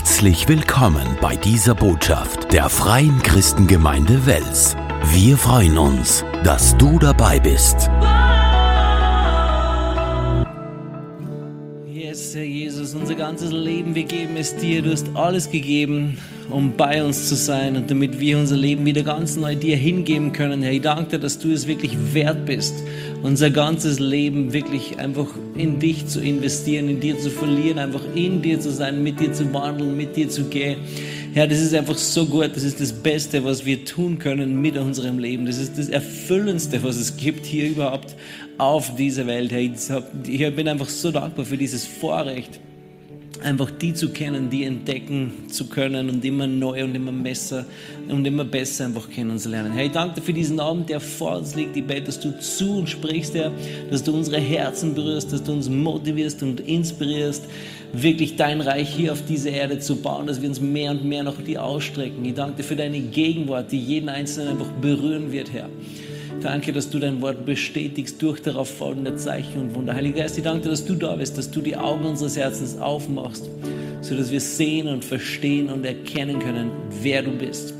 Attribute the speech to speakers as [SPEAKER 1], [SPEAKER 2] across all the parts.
[SPEAKER 1] Herzlich willkommen bei dieser Botschaft der Freien Christengemeinde Wels. Wir freuen uns, dass du dabei bist.
[SPEAKER 2] Ganzes Leben, wir geben es dir. Du hast alles gegeben, um bei uns zu sein und damit wir unser Leben wieder ganz neu dir hingeben können. Herr, ich danke dir, dass du es wirklich wert bist, unser ganzes Leben wirklich einfach in dich zu investieren, in dir zu verlieren, einfach in dir zu sein, mit dir zu wandeln, mit dir zu gehen. Herr, das ist einfach so gut. Das ist das Beste, was wir tun können mit unserem Leben. Das ist das Erfüllendste, was es gibt hier überhaupt auf dieser Welt. Herr, ich bin einfach so dankbar für dieses Vorrecht einfach die zu kennen, die entdecken zu können und immer neu und immer besser und immer besser einfach kennenzulernen. Herr, ich danke dir für diesen Abend, der vor uns liegt. Ich bete, dass du zu uns sprichst, Herr, dass du unsere Herzen berührst, dass du uns motivierst und inspirierst, wirklich dein Reich hier auf dieser Erde zu bauen, dass wir uns mehr und mehr nach dir ausstrecken. Ich danke dir für deine Gegenwart, die jeden Einzelnen einfach berühren wird, Herr. Danke, dass du dein Wort bestätigst durch darauf folgende Zeichen und Wunder. Heiliger Geist, ich danke dir, dass du da bist, dass du die Augen unseres Herzens aufmachst, sodass wir sehen und verstehen und erkennen können, wer du bist.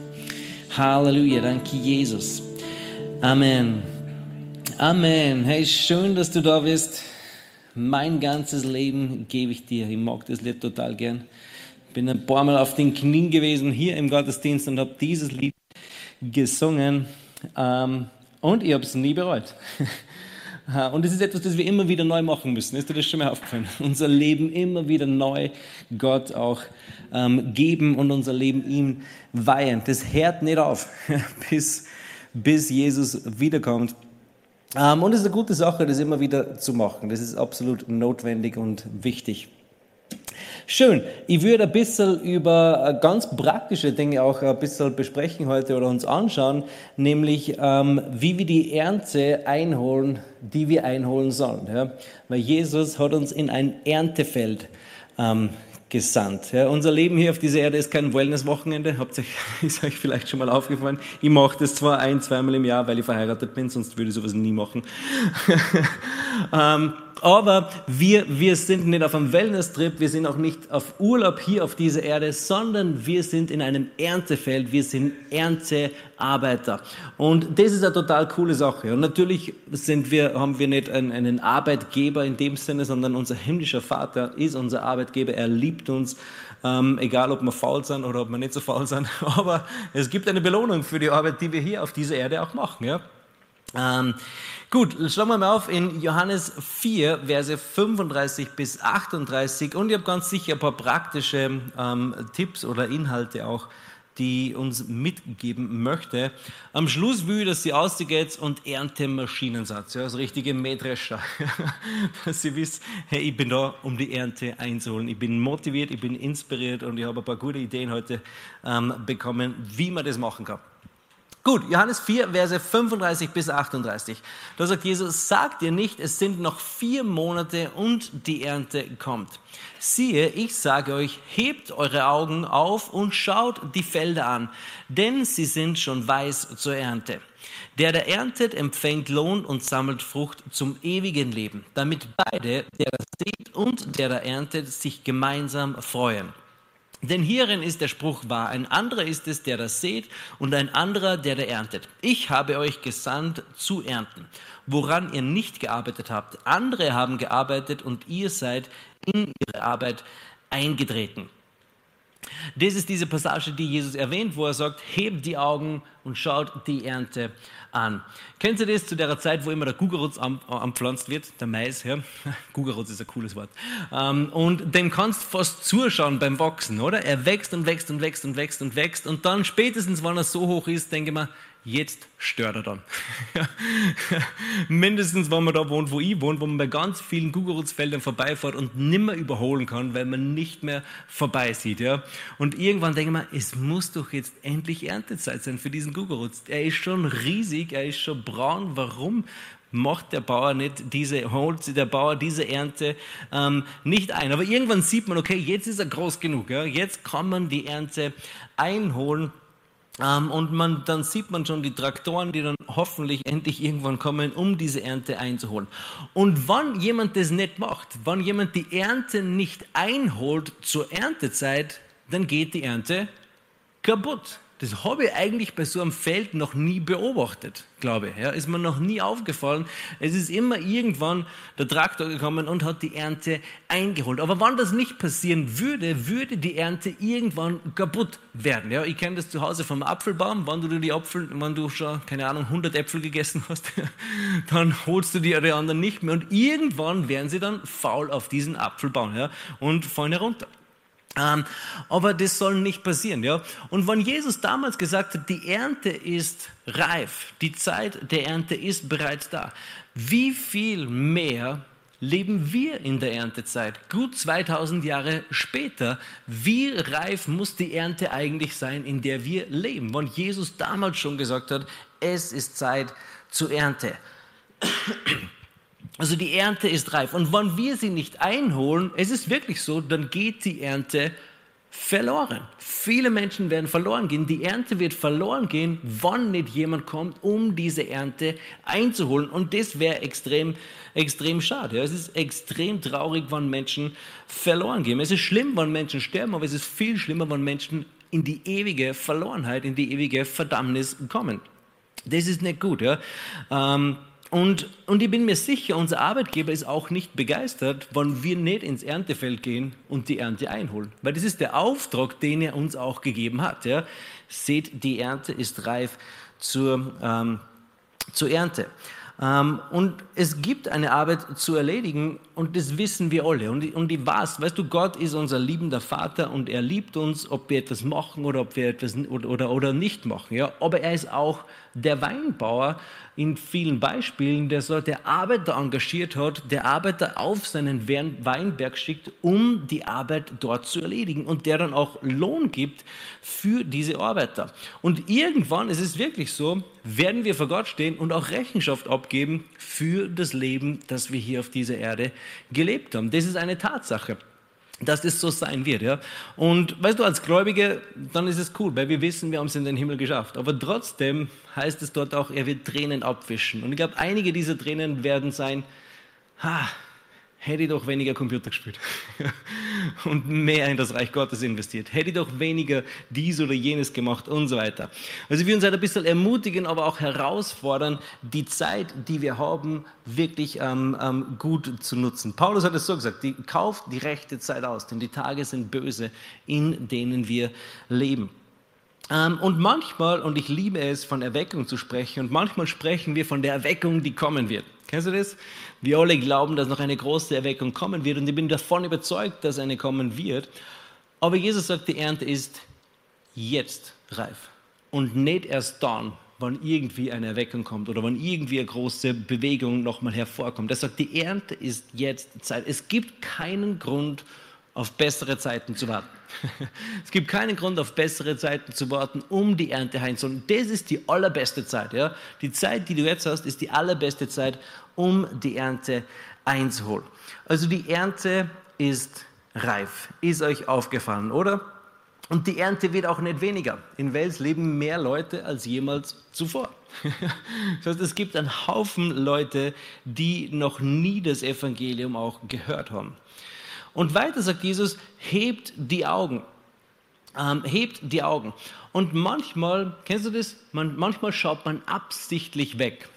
[SPEAKER 2] Halleluja, danke Jesus. Amen. Amen. Hey, schön, dass du da bist. Mein ganzes Leben gebe ich dir. Ich mag das Lied total gern. Bin ein paar Mal auf den Knien gewesen hier im Gottesdienst und habe dieses Lied gesungen. Ähm, und ich habe es nie bereut. Und es ist etwas, das wir immer wieder neu machen müssen. Ist dir das schon mal aufgefallen? Unser Leben immer wieder neu Gott auch ähm, geben und unser Leben ihm weihen. Das hört nicht auf, bis, bis Jesus wiederkommt. Ähm, und es ist eine gute Sache, das immer wieder zu machen. Das ist absolut notwendig und wichtig. Schön. Ich würde ein bisschen über äh, ganz praktische Dinge auch ein bisschen besprechen heute oder uns anschauen, nämlich ähm, wie wir die Ernte einholen, die wir einholen sollen. Ja? Weil Jesus hat uns in ein Erntefeld ähm, gesandt. Ja, unser Leben hier auf dieser Erde ist kein Wellness-Wochenende, ist euch vielleicht schon mal aufgefallen. Ich mache das zwar ein, zweimal im Jahr, weil ich verheiratet bin, sonst würde ich sowas nie machen. ähm, aber wir, wir sind nicht auf einem Wellness-Trip, wir sind auch nicht auf Urlaub hier auf dieser Erde, sondern wir sind in einem Erntefeld, wir sind Erntearbeiter. Und das ist eine total coole Sache. Und natürlich sind wir, haben wir nicht einen, einen Arbeitgeber in dem Sinne, sondern unser himmlischer Vater ist unser Arbeitgeber, er liebt uns. Ähm, egal ob wir faul sind oder ob wir nicht so faul sind, aber es gibt eine Belohnung für die Arbeit, die wir hier auf dieser Erde auch machen. Ja? Ähm, gut, schauen wir mal auf in Johannes 4, Verse 35 bis 38 und ich habe ganz sicher ein paar praktische ähm, Tipps oder Inhalte auch, die uns mitgeben möchte. Am Schluss will ich, dass sie ausgeht und Erntemaschinensatz, ja, das richtige Mähdrescher, dass sie wisst, hey, ich bin da, um die Ernte einzuholen. Ich bin motiviert, ich bin inspiriert und ich habe ein paar gute Ideen heute ähm, bekommen, wie man das machen kann. Gut, Johannes 4, Verse 35 bis 38. Da sagt Jesus, sagt ihr nicht, es sind noch vier Monate und die Ernte kommt. Siehe, ich sage euch, hebt eure Augen auf und schaut die Felder an, denn sie sind schon weiß zur Ernte. Der, der erntet, empfängt Lohn und sammelt Frucht zum ewigen Leben, damit beide, der das sieht und der da erntet, sich gemeinsam freuen. Denn hierin ist der Spruch wahr. Ein anderer ist es, der das sät, und ein anderer, der da erntet. Ich habe euch gesandt zu ernten, woran ihr nicht gearbeitet habt. Andere haben gearbeitet und ihr seid in ihre Arbeit eingetreten. Das ist diese Passage, die Jesus erwähnt, wo er sagt, hebt die Augen und schaut die Ernte an. Kennt ihr das zu der Zeit, wo immer der Gugerutz anpflanzt wird, der Mais, ja? Gugerutz ist ein cooles Wort. Ähm, und dem kannst du fast zuschauen beim Wachsen, oder? Er wächst und wächst und wächst und wächst und wächst und dann spätestens, wenn er so hoch ist, denke ich mir, jetzt stört er dann. Mindestens, wenn man da wohnt, wo ich wohne, wo man bei ganz vielen Gugerutzfeldern vorbeifährt und nimmer überholen kann, weil man nicht mehr vorbeisieht. Ja? Und irgendwann denke ich mir, es muss doch jetzt endlich Erntezeit sein für diesen Gugerutz. Er ist schon riesig, er ist schon braun. Warum macht der Bauer nicht diese, holt der Bauer diese Ernte ähm, nicht ein? Aber irgendwann sieht man, okay, jetzt ist er groß genug. Ja? Jetzt kann man die Ernte einholen. Ähm, und man, dann sieht man schon die Traktoren, die dann hoffentlich endlich irgendwann kommen, um diese Ernte einzuholen. Und wann jemand das nicht macht, wann jemand die Ernte nicht einholt zur Erntezeit, dann geht die Ernte kaputt. Das habe ich eigentlich bei so einem Feld noch nie beobachtet, glaube ich. Ja, ist mir noch nie aufgefallen. Es ist immer irgendwann der Traktor gekommen und hat die Ernte eingeholt. Aber wann das nicht passieren würde, würde die Ernte irgendwann kaputt werden. Ja, ich kenne das zu Hause vom Apfelbaum. Wenn du die Apfel, wenn du schon, keine Ahnung, 100 Äpfel gegessen hast, dann holst du die anderen nicht mehr. Und irgendwann werden sie dann faul auf diesen Apfelbaum ja, und fallen herunter. Ähm, aber das soll nicht passieren, ja. Und wenn Jesus damals gesagt hat, die Ernte ist reif, die Zeit der Ernte ist bereits da, wie viel mehr leben wir in der Erntezeit? Gut 2000 Jahre später, wie reif muss die Ernte eigentlich sein, in der wir leben? Wenn Jesus damals schon gesagt hat, es ist Zeit zur Ernte. Also die Ernte ist reif. Und wenn wir sie nicht einholen, es ist wirklich so, dann geht die Ernte verloren. Viele Menschen werden verloren gehen. Die Ernte wird verloren gehen, wann nicht jemand kommt, um diese Ernte einzuholen. Und das wäre extrem, extrem schade. es ist extrem traurig, wenn Menschen verloren gehen. Es ist schlimm, wenn Menschen sterben, aber es ist viel schlimmer, wenn Menschen in die ewige Verlorenheit, in die ewige Verdammnis kommen. Das ist nicht gut. Ja? Ähm, und, und ich bin mir sicher, unser Arbeitgeber ist auch nicht begeistert, wenn wir nicht ins Erntefeld gehen und die Ernte einholen. Weil das ist der Auftrag, den er uns auch gegeben hat. Ja. Seht, die Ernte ist reif zur, ähm, zur Ernte. Ähm, und es gibt eine Arbeit zu erledigen und das wissen wir alle. Und, und ich weiß, weißt du, Gott ist unser liebender Vater und er liebt uns, ob wir etwas machen oder ob wir etwas oder, oder, oder nicht machen. Ja? Aber er ist auch der Weinbauer, in vielen Beispielen, der, so, der Arbeiter engagiert hat, der Arbeiter auf seinen Weinberg schickt, um die Arbeit dort zu erledigen und der dann auch Lohn gibt für diese Arbeiter. Und irgendwann, es ist wirklich so, werden wir vor Gott stehen und auch Rechenschaft abgeben für das Leben, das wir hier auf dieser Erde gelebt haben. Das ist eine Tatsache dass das so sein wird. Ja? Und weißt du, als Gläubige, dann ist es cool, weil wir wissen, wir haben es in den Himmel geschafft. Aber trotzdem heißt es dort auch, er wird Tränen abwischen. Und ich glaube, einige dieser Tränen werden sein, ha, hätte ich doch weniger Computer gespielt und mehr in das Reich Gottes investiert, hätte ich doch weniger dies oder jenes gemacht und so weiter. Also wir uns halt ein bisschen ermutigen, aber auch herausfordern, die Zeit, die wir haben, wirklich ähm, ähm, gut zu nutzen. Paulus hat es so gesagt, die, kauft die rechte Zeit aus, denn die Tage sind böse, in denen wir leben. Ähm, und manchmal, und ich liebe es, von Erweckung zu sprechen, und manchmal sprechen wir von der Erweckung, die kommen wird. Kennst du das? Wir alle glauben, dass noch eine große Erweckung kommen wird und ich bin davon überzeugt, dass eine kommen wird. Aber Jesus sagt, die Ernte ist jetzt reif und nicht erst dann, wann irgendwie eine Erweckung kommt oder wann irgendwie eine große Bewegung nochmal hervorkommt. Er sagt, die Ernte ist jetzt Zeit. Es gibt keinen Grund, auf bessere Zeiten zu warten. es gibt keinen Grund, auf bessere Zeiten zu warten, um die Ernte heimzuholen. Das ist die allerbeste Zeit. Ja? Die Zeit, die du jetzt hast, ist die allerbeste Zeit, um die Ernte einzuholen. Also die Ernte ist reif. Ist euch aufgefallen, oder? Und die Ernte wird auch nicht weniger. In Wels leben mehr Leute als jemals zuvor. das heißt, es gibt einen Haufen Leute, die noch nie das Evangelium auch gehört haben. Und weiter sagt Jesus, hebt die Augen. Ähm, hebt die Augen. Und manchmal, kennst du das? Man, manchmal schaut man absichtlich weg,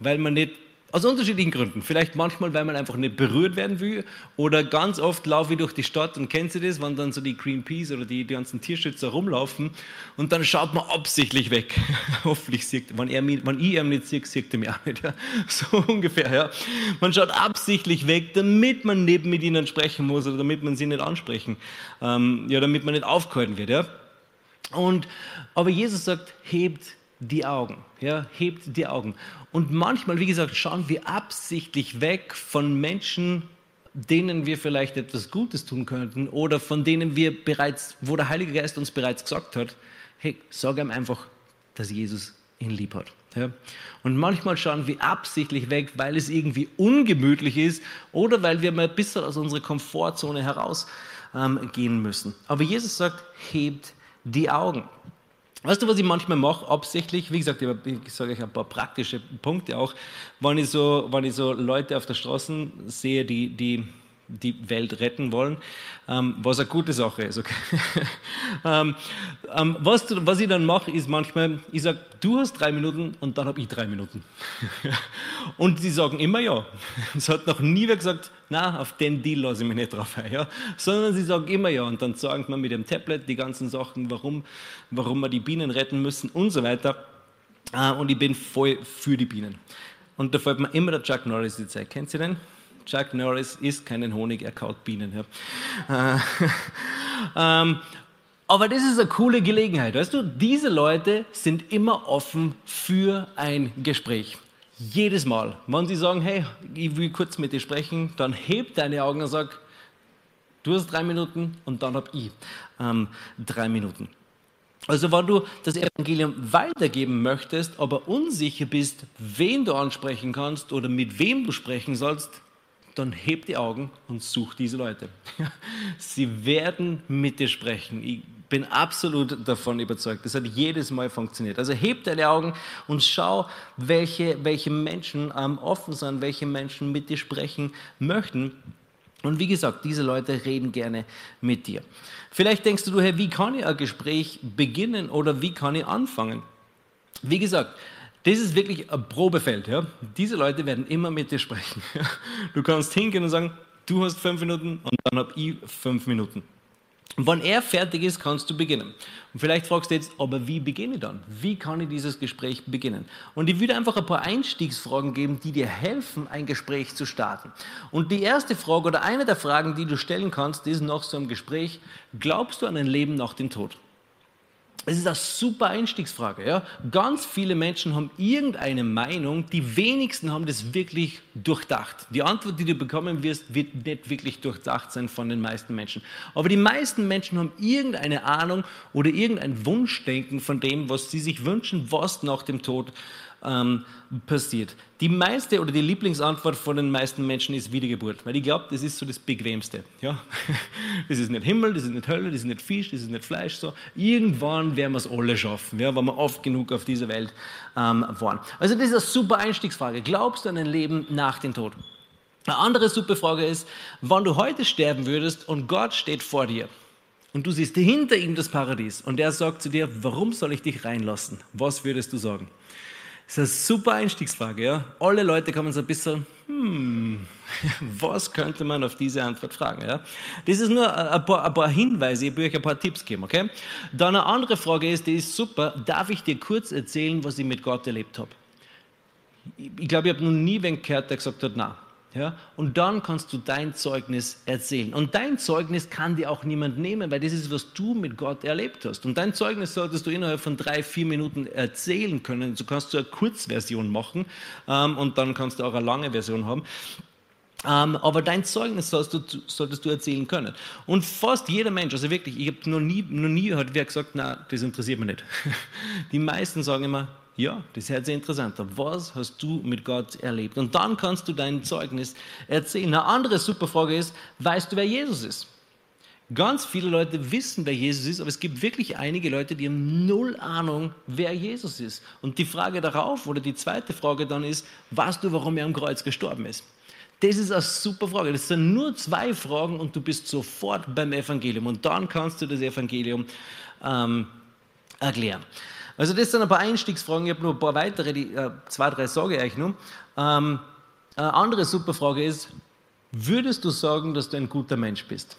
[SPEAKER 2] weil man nicht aus unterschiedlichen Gründen. Vielleicht manchmal, weil man einfach nicht berührt werden will. Oder ganz oft laufe ich durch die Stadt und kennst du das, wenn dann so die Greenpeace oder die, die ganzen Tierschützer rumlaufen und dann schaut man absichtlich weg. Hoffentlich sieht, wenn, er wenn ich ihn nicht sehe, sieht er mich auch nicht. Ja. So ungefähr, ja. Man schaut absichtlich weg, damit man nicht mit ihnen sprechen muss oder damit man sie nicht ansprechen, ähm, ja, damit man nicht aufgehalten wird, ja. Und, aber Jesus sagt, hebt die Augen, ja, hebt die Augen. Und manchmal, wie gesagt, schauen wir absichtlich weg von Menschen, denen wir vielleicht etwas Gutes tun könnten oder von denen wir bereits, wo der Heilige Geist uns bereits gesagt hat, hey, sag ihm einfach, dass Jesus ihn lieb hat. Ja? Und manchmal schauen wir absichtlich weg, weil es irgendwie ungemütlich ist oder weil wir mal ein bisschen aus unserer Komfortzone herausgehen ähm, müssen. Aber Jesus sagt, hebt die Augen. Weißt du, was ich manchmal mache, absichtlich? Wie gesagt, ich sage euch ein paar praktische Punkte auch. Wenn ich so, wenn ich so Leute auf der Straße sehe, die, die die Welt retten wollen, ähm, was eine gute Sache ist. Okay? ähm, ähm, was, was, ich dann mache, ist manchmal, ich sage, du hast drei Minuten und dann habe ich drei Minuten. und die sagen immer ja. Es hat noch nie wer gesagt, na, auf den Deal lasse ich mich nicht drauf ein. Ja? Sondern sie sagen immer ja. Und dann sagen wir mit dem Tablet die ganzen Sachen, warum, warum wir die Bienen retten müssen und so weiter. Äh, und ich bin voll für die Bienen. Und da fällt mir immer der Chuck Norris die Zeit. Kennt ihr den? Chuck Norris isst keinen Honig, er kaut Bienen. Ja. Äh, ähm, aber das ist eine coole Gelegenheit. Weißt du, diese Leute sind immer offen für ein Gespräch. Jedes Mal. Wenn sie sagen, hey, ich will kurz mit dir sprechen, dann heb deine Augen und sag, du hast drei Minuten und dann hab ich ähm, drei Minuten. Also wenn du das Evangelium weitergeben möchtest, aber unsicher bist, wen du ansprechen kannst oder mit wem du sprechen sollst, dann heb die Augen und such diese Leute. Sie werden mit dir sprechen. Ich bin absolut davon überzeugt. Das hat jedes Mal funktioniert. Also heb deine Augen und schau, welche, welche Menschen ähm, offen sind, welche Menschen mit dir sprechen möchten. Und wie gesagt, diese Leute reden gerne mit dir. Vielleicht denkst du, hey, wie kann ich ein Gespräch beginnen oder wie kann ich anfangen? Wie gesagt, das ist wirklich ein Probefeld. Ja? Diese Leute werden immer mit dir sprechen. Du kannst hingehen und sagen, du hast fünf Minuten und dann habe ich fünf Minuten. Und wenn er fertig ist, kannst du beginnen. Und vielleicht fragst du jetzt, aber wie beginne ich dann? Wie kann ich dieses Gespräch beginnen? Und ich würde einfach ein paar Einstiegsfragen geben, die dir helfen, ein Gespräch zu starten. Und die erste Frage oder eine der Fragen, die du stellen kannst, ist nach so einem Gespräch, glaubst du an ein Leben nach dem Tod? Es ist eine super Einstiegsfrage. Ja? Ganz viele Menschen haben irgendeine Meinung, die wenigsten haben das wirklich durchdacht. Die Antwort, die du bekommen wirst, wird nicht wirklich durchdacht sein von den meisten Menschen. Aber die meisten Menschen haben irgendeine Ahnung oder irgendein Wunschdenken von dem, was sie sich wünschen, was nach dem Tod ähm, passiert. Die meiste oder die Lieblingsantwort von den meisten Menschen ist Wiedergeburt, weil ich glaube, das ist so das Bequemste. Ja? Das ist nicht Himmel, das ist nicht Hölle, das ist nicht Fisch, das ist nicht Fleisch. So. Irgendwann werden wir es alle schaffen, ja, wenn wir oft genug auf dieser Welt ähm, waren. Also das ist eine super Einstiegsfrage. Glaubst du an ein Leben nach dem Tod? Eine andere super Frage ist, wann du heute sterben würdest und Gott steht vor dir und du siehst hinter ihm das Paradies und er sagt zu dir, warum soll ich dich reinlassen? Was würdest du sagen? Das ist eine super Einstiegsfrage. Ja? Alle Leute kommen so ein bisschen, hm, was könnte man auf diese Antwort fragen? Ja? Das ist nur ein paar, ein paar Hinweise, ich will euch ein paar Tipps geben. Okay? Dann eine andere Frage ist, die ist super, darf ich dir kurz erzählen, was ich mit Gott erlebt habe? Ich glaube, ich habe noch nie wen gehört, der gesagt hat, na, ja? Und dann kannst du dein Zeugnis erzählen. Und dein Zeugnis kann dir auch niemand nehmen, weil das ist, was du mit Gott erlebt hast. Und dein Zeugnis solltest du innerhalb von drei, vier Minuten erzählen können. Du kannst du eine Kurzversion machen ähm, und dann kannst du auch eine lange Version haben. Ähm, aber dein Zeugnis solltest du, solltest du, erzählen können. Und fast jeder Mensch, also wirklich, ich habe noch nie, noch nie hat wer gesagt, na, das interessiert mich nicht. Die meisten sagen immer, ja, das hört sich interessant an. Was hast du mit Gott erlebt? Und dann kannst du dein Zeugnis erzählen. Eine andere super Frage ist, weißt du, wer Jesus ist? Ganz viele Leute wissen, wer Jesus ist, aber es gibt wirklich einige Leute, die haben null Ahnung, wer Jesus ist. Und die Frage darauf, oder die zweite Frage dann ist, weißt du, warum er am Kreuz gestorben ist? Das ist eine super Frage. Das sind nur zwei Fragen und du bist sofort beim Evangelium. Und dann kannst du das Evangelium ähm, erklären. Also das sind ein paar Einstiegsfragen. Ich habe noch ein paar weitere, die, äh, zwei, drei sage ich euch noch. Ähm, eine andere super Frage ist, würdest du sagen, dass du ein guter Mensch bist?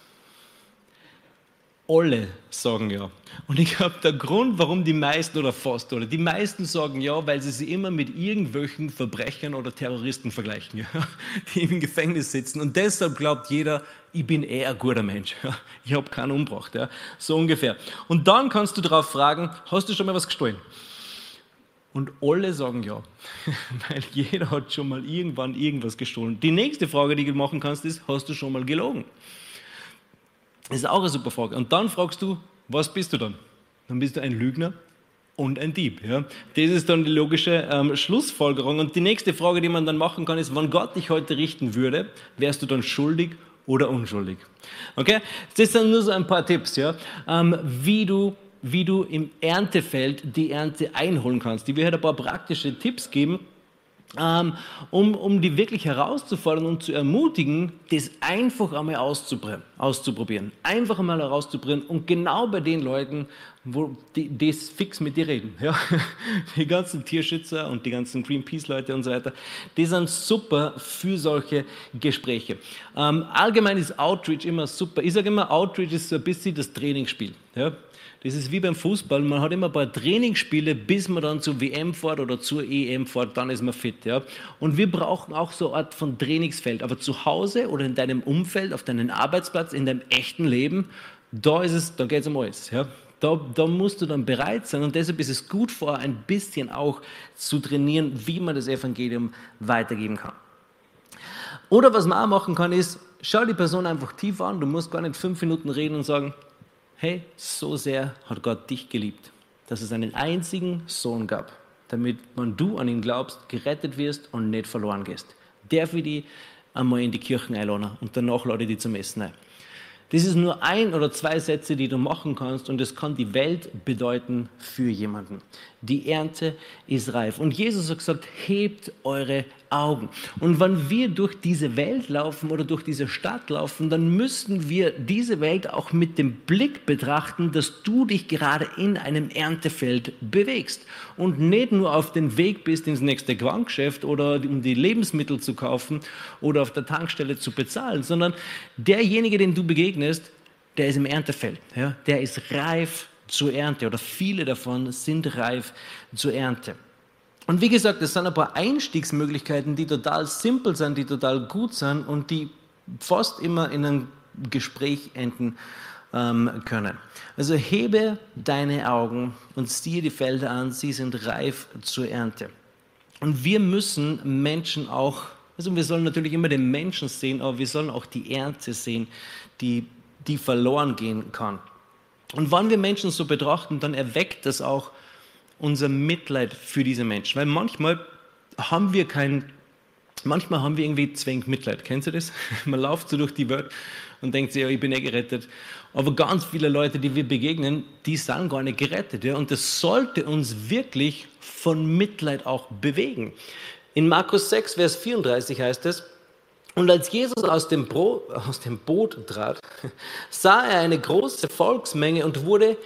[SPEAKER 2] Alle sagen ja. Und ich glaube, der Grund, warum die meisten oder fast alle, die meisten sagen ja, weil sie sie immer mit irgendwelchen Verbrechern oder Terroristen vergleichen, ja, die im Gefängnis sitzen. Und deshalb glaubt jeder, ich bin eher ein guter Mensch. Ja. Ich habe keinen umgebracht. Ja. So ungefähr. Und dann kannst du darauf fragen, hast du schon mal was gestohlen? Und alle sagen ja, weil jeder hat schon mal irgendwann irgendwas gestohlen. Die nächste Frage, die du machen kannst, ist, hast du schon mal gelogen? Das ist auch eine super Frage. Und dann fragst du, was bist du dann? Dann bist du ein Lügner und ein Dieb. Ja? Das ist dann die logische ähm, Schlussfolgerung. Und die nächste Frage, die man dann machen kann, ist, wenn Gott dich heute richten würde, wärst du dann schuldig oder unschuldig? Okay? Das sind nur so ein paar Tipps, ja? Ähm, wie du wie du im Erntefeld die Ernte einholen kannst. Ich will heute ein paar praktische Tipps geben, um, um die wirklich herauszufordern und zu ermutigen, das einfach einmal auszuprobieren. Einfach einmal herauszuprobieren und genau bei den Leuten, wo die das fix mit dir reden. Ja? Die ganzen Tierschützer und die ganzen Greenpeace-Leute und so weiter, die sind super für solche Gespräche. Ähm, allgemein ist Outreach immer super. Ich sage immer, Outreach ist so ein bisschen das Trainingsspiel. Ja? Das ist wie beim Fußball. Man hat immer ein paar Trainingsspiele, bis man dann zur WM fährt oder zur EM fährt, dann ist man fit. Ja? Und wir brauchen auch so eine Art von Trainingsfeld. Aber zu Hause oder in deinem Umfeld, auf deinem Arbeitsplatz, in deinem echten Leben, da ist es, da geht es um alles. Ja? Da, da, musst du dann bereit sein und deshalb ist es gut vor, ein bisschen auch zu trainieren, wie man das Evangelium weitergeben kann. Oder was man auch machen kann, ist, schau die Person einfach tief an, du musst gar nicht fünf Minuten reden und sagen, hey, so sehr hat Gott dich geliebt, dass es einen einzigen Sohn gab, damit, wenn du an ihn glaubst, gerettet wirst und nicht verloren gehst. Der für die einmal in die Kirchen einladen und danach lade die zum Essen ein. Das ist nur ein oder zwei Sätze, die du machen kannst und es kann die Welt bedeuten für jemanden. Die Ernte ist reif. Und Jesus hat gesagt, hebt eure Augen. Und wenn wir durch diese Welt laufen oder durch diese Stadt laufen, dann müssen wir diese Welt auch mit dem Blick betrachten, dass du dich gerade in einem Erntefeld bewegst und nicht nur auf den Weg bist ins nächste Quangeschäft oder um die Lebensmittel zu kaufen oder auf der Tankstelle zu bezahlen, sondern derjenige, den du begegnest, der ist im Erntefeld. Ja? Der ist reif zur Ernte oder viele davon sind reif zur Ernte. Und wie gesagt, es sind ein paar Einstiegsmöglichkeiten, die total simpel sind, die total gut sind und die fast immer in einem Gespräch enden ähm, können. Also hebe deine Augen und siehe die Felder an, sie sind reif zur Ernte. Und wir müssen Menschen auch, also wir sollen natürlich immer den Menschen sehen, aber wir sollen auch die Ernte sehen, die, die verloren gehen kann. Und wenn wir Menschen so betrachten, dann erweckt das auch unser Mitleid für diese Menschen. Weil manchmal haben wir kein, manchmal haben wir irgendwie zwingend Mitleid. Kennst du das? Man läuft so durch die Welt und denkt sich, ja, ich bin eh gerettet. Aber ganz viele Leute, die wir begegnen, die sind gar nicht gerettet. Ja? Und das sollte uns wirklich von Mitleid auch bewegen. In Markus 6, Vers 34 heißt es, und als Jesus aus dem, Brot, aus dem Boot trat, sah er eine große Volksmenge und wurde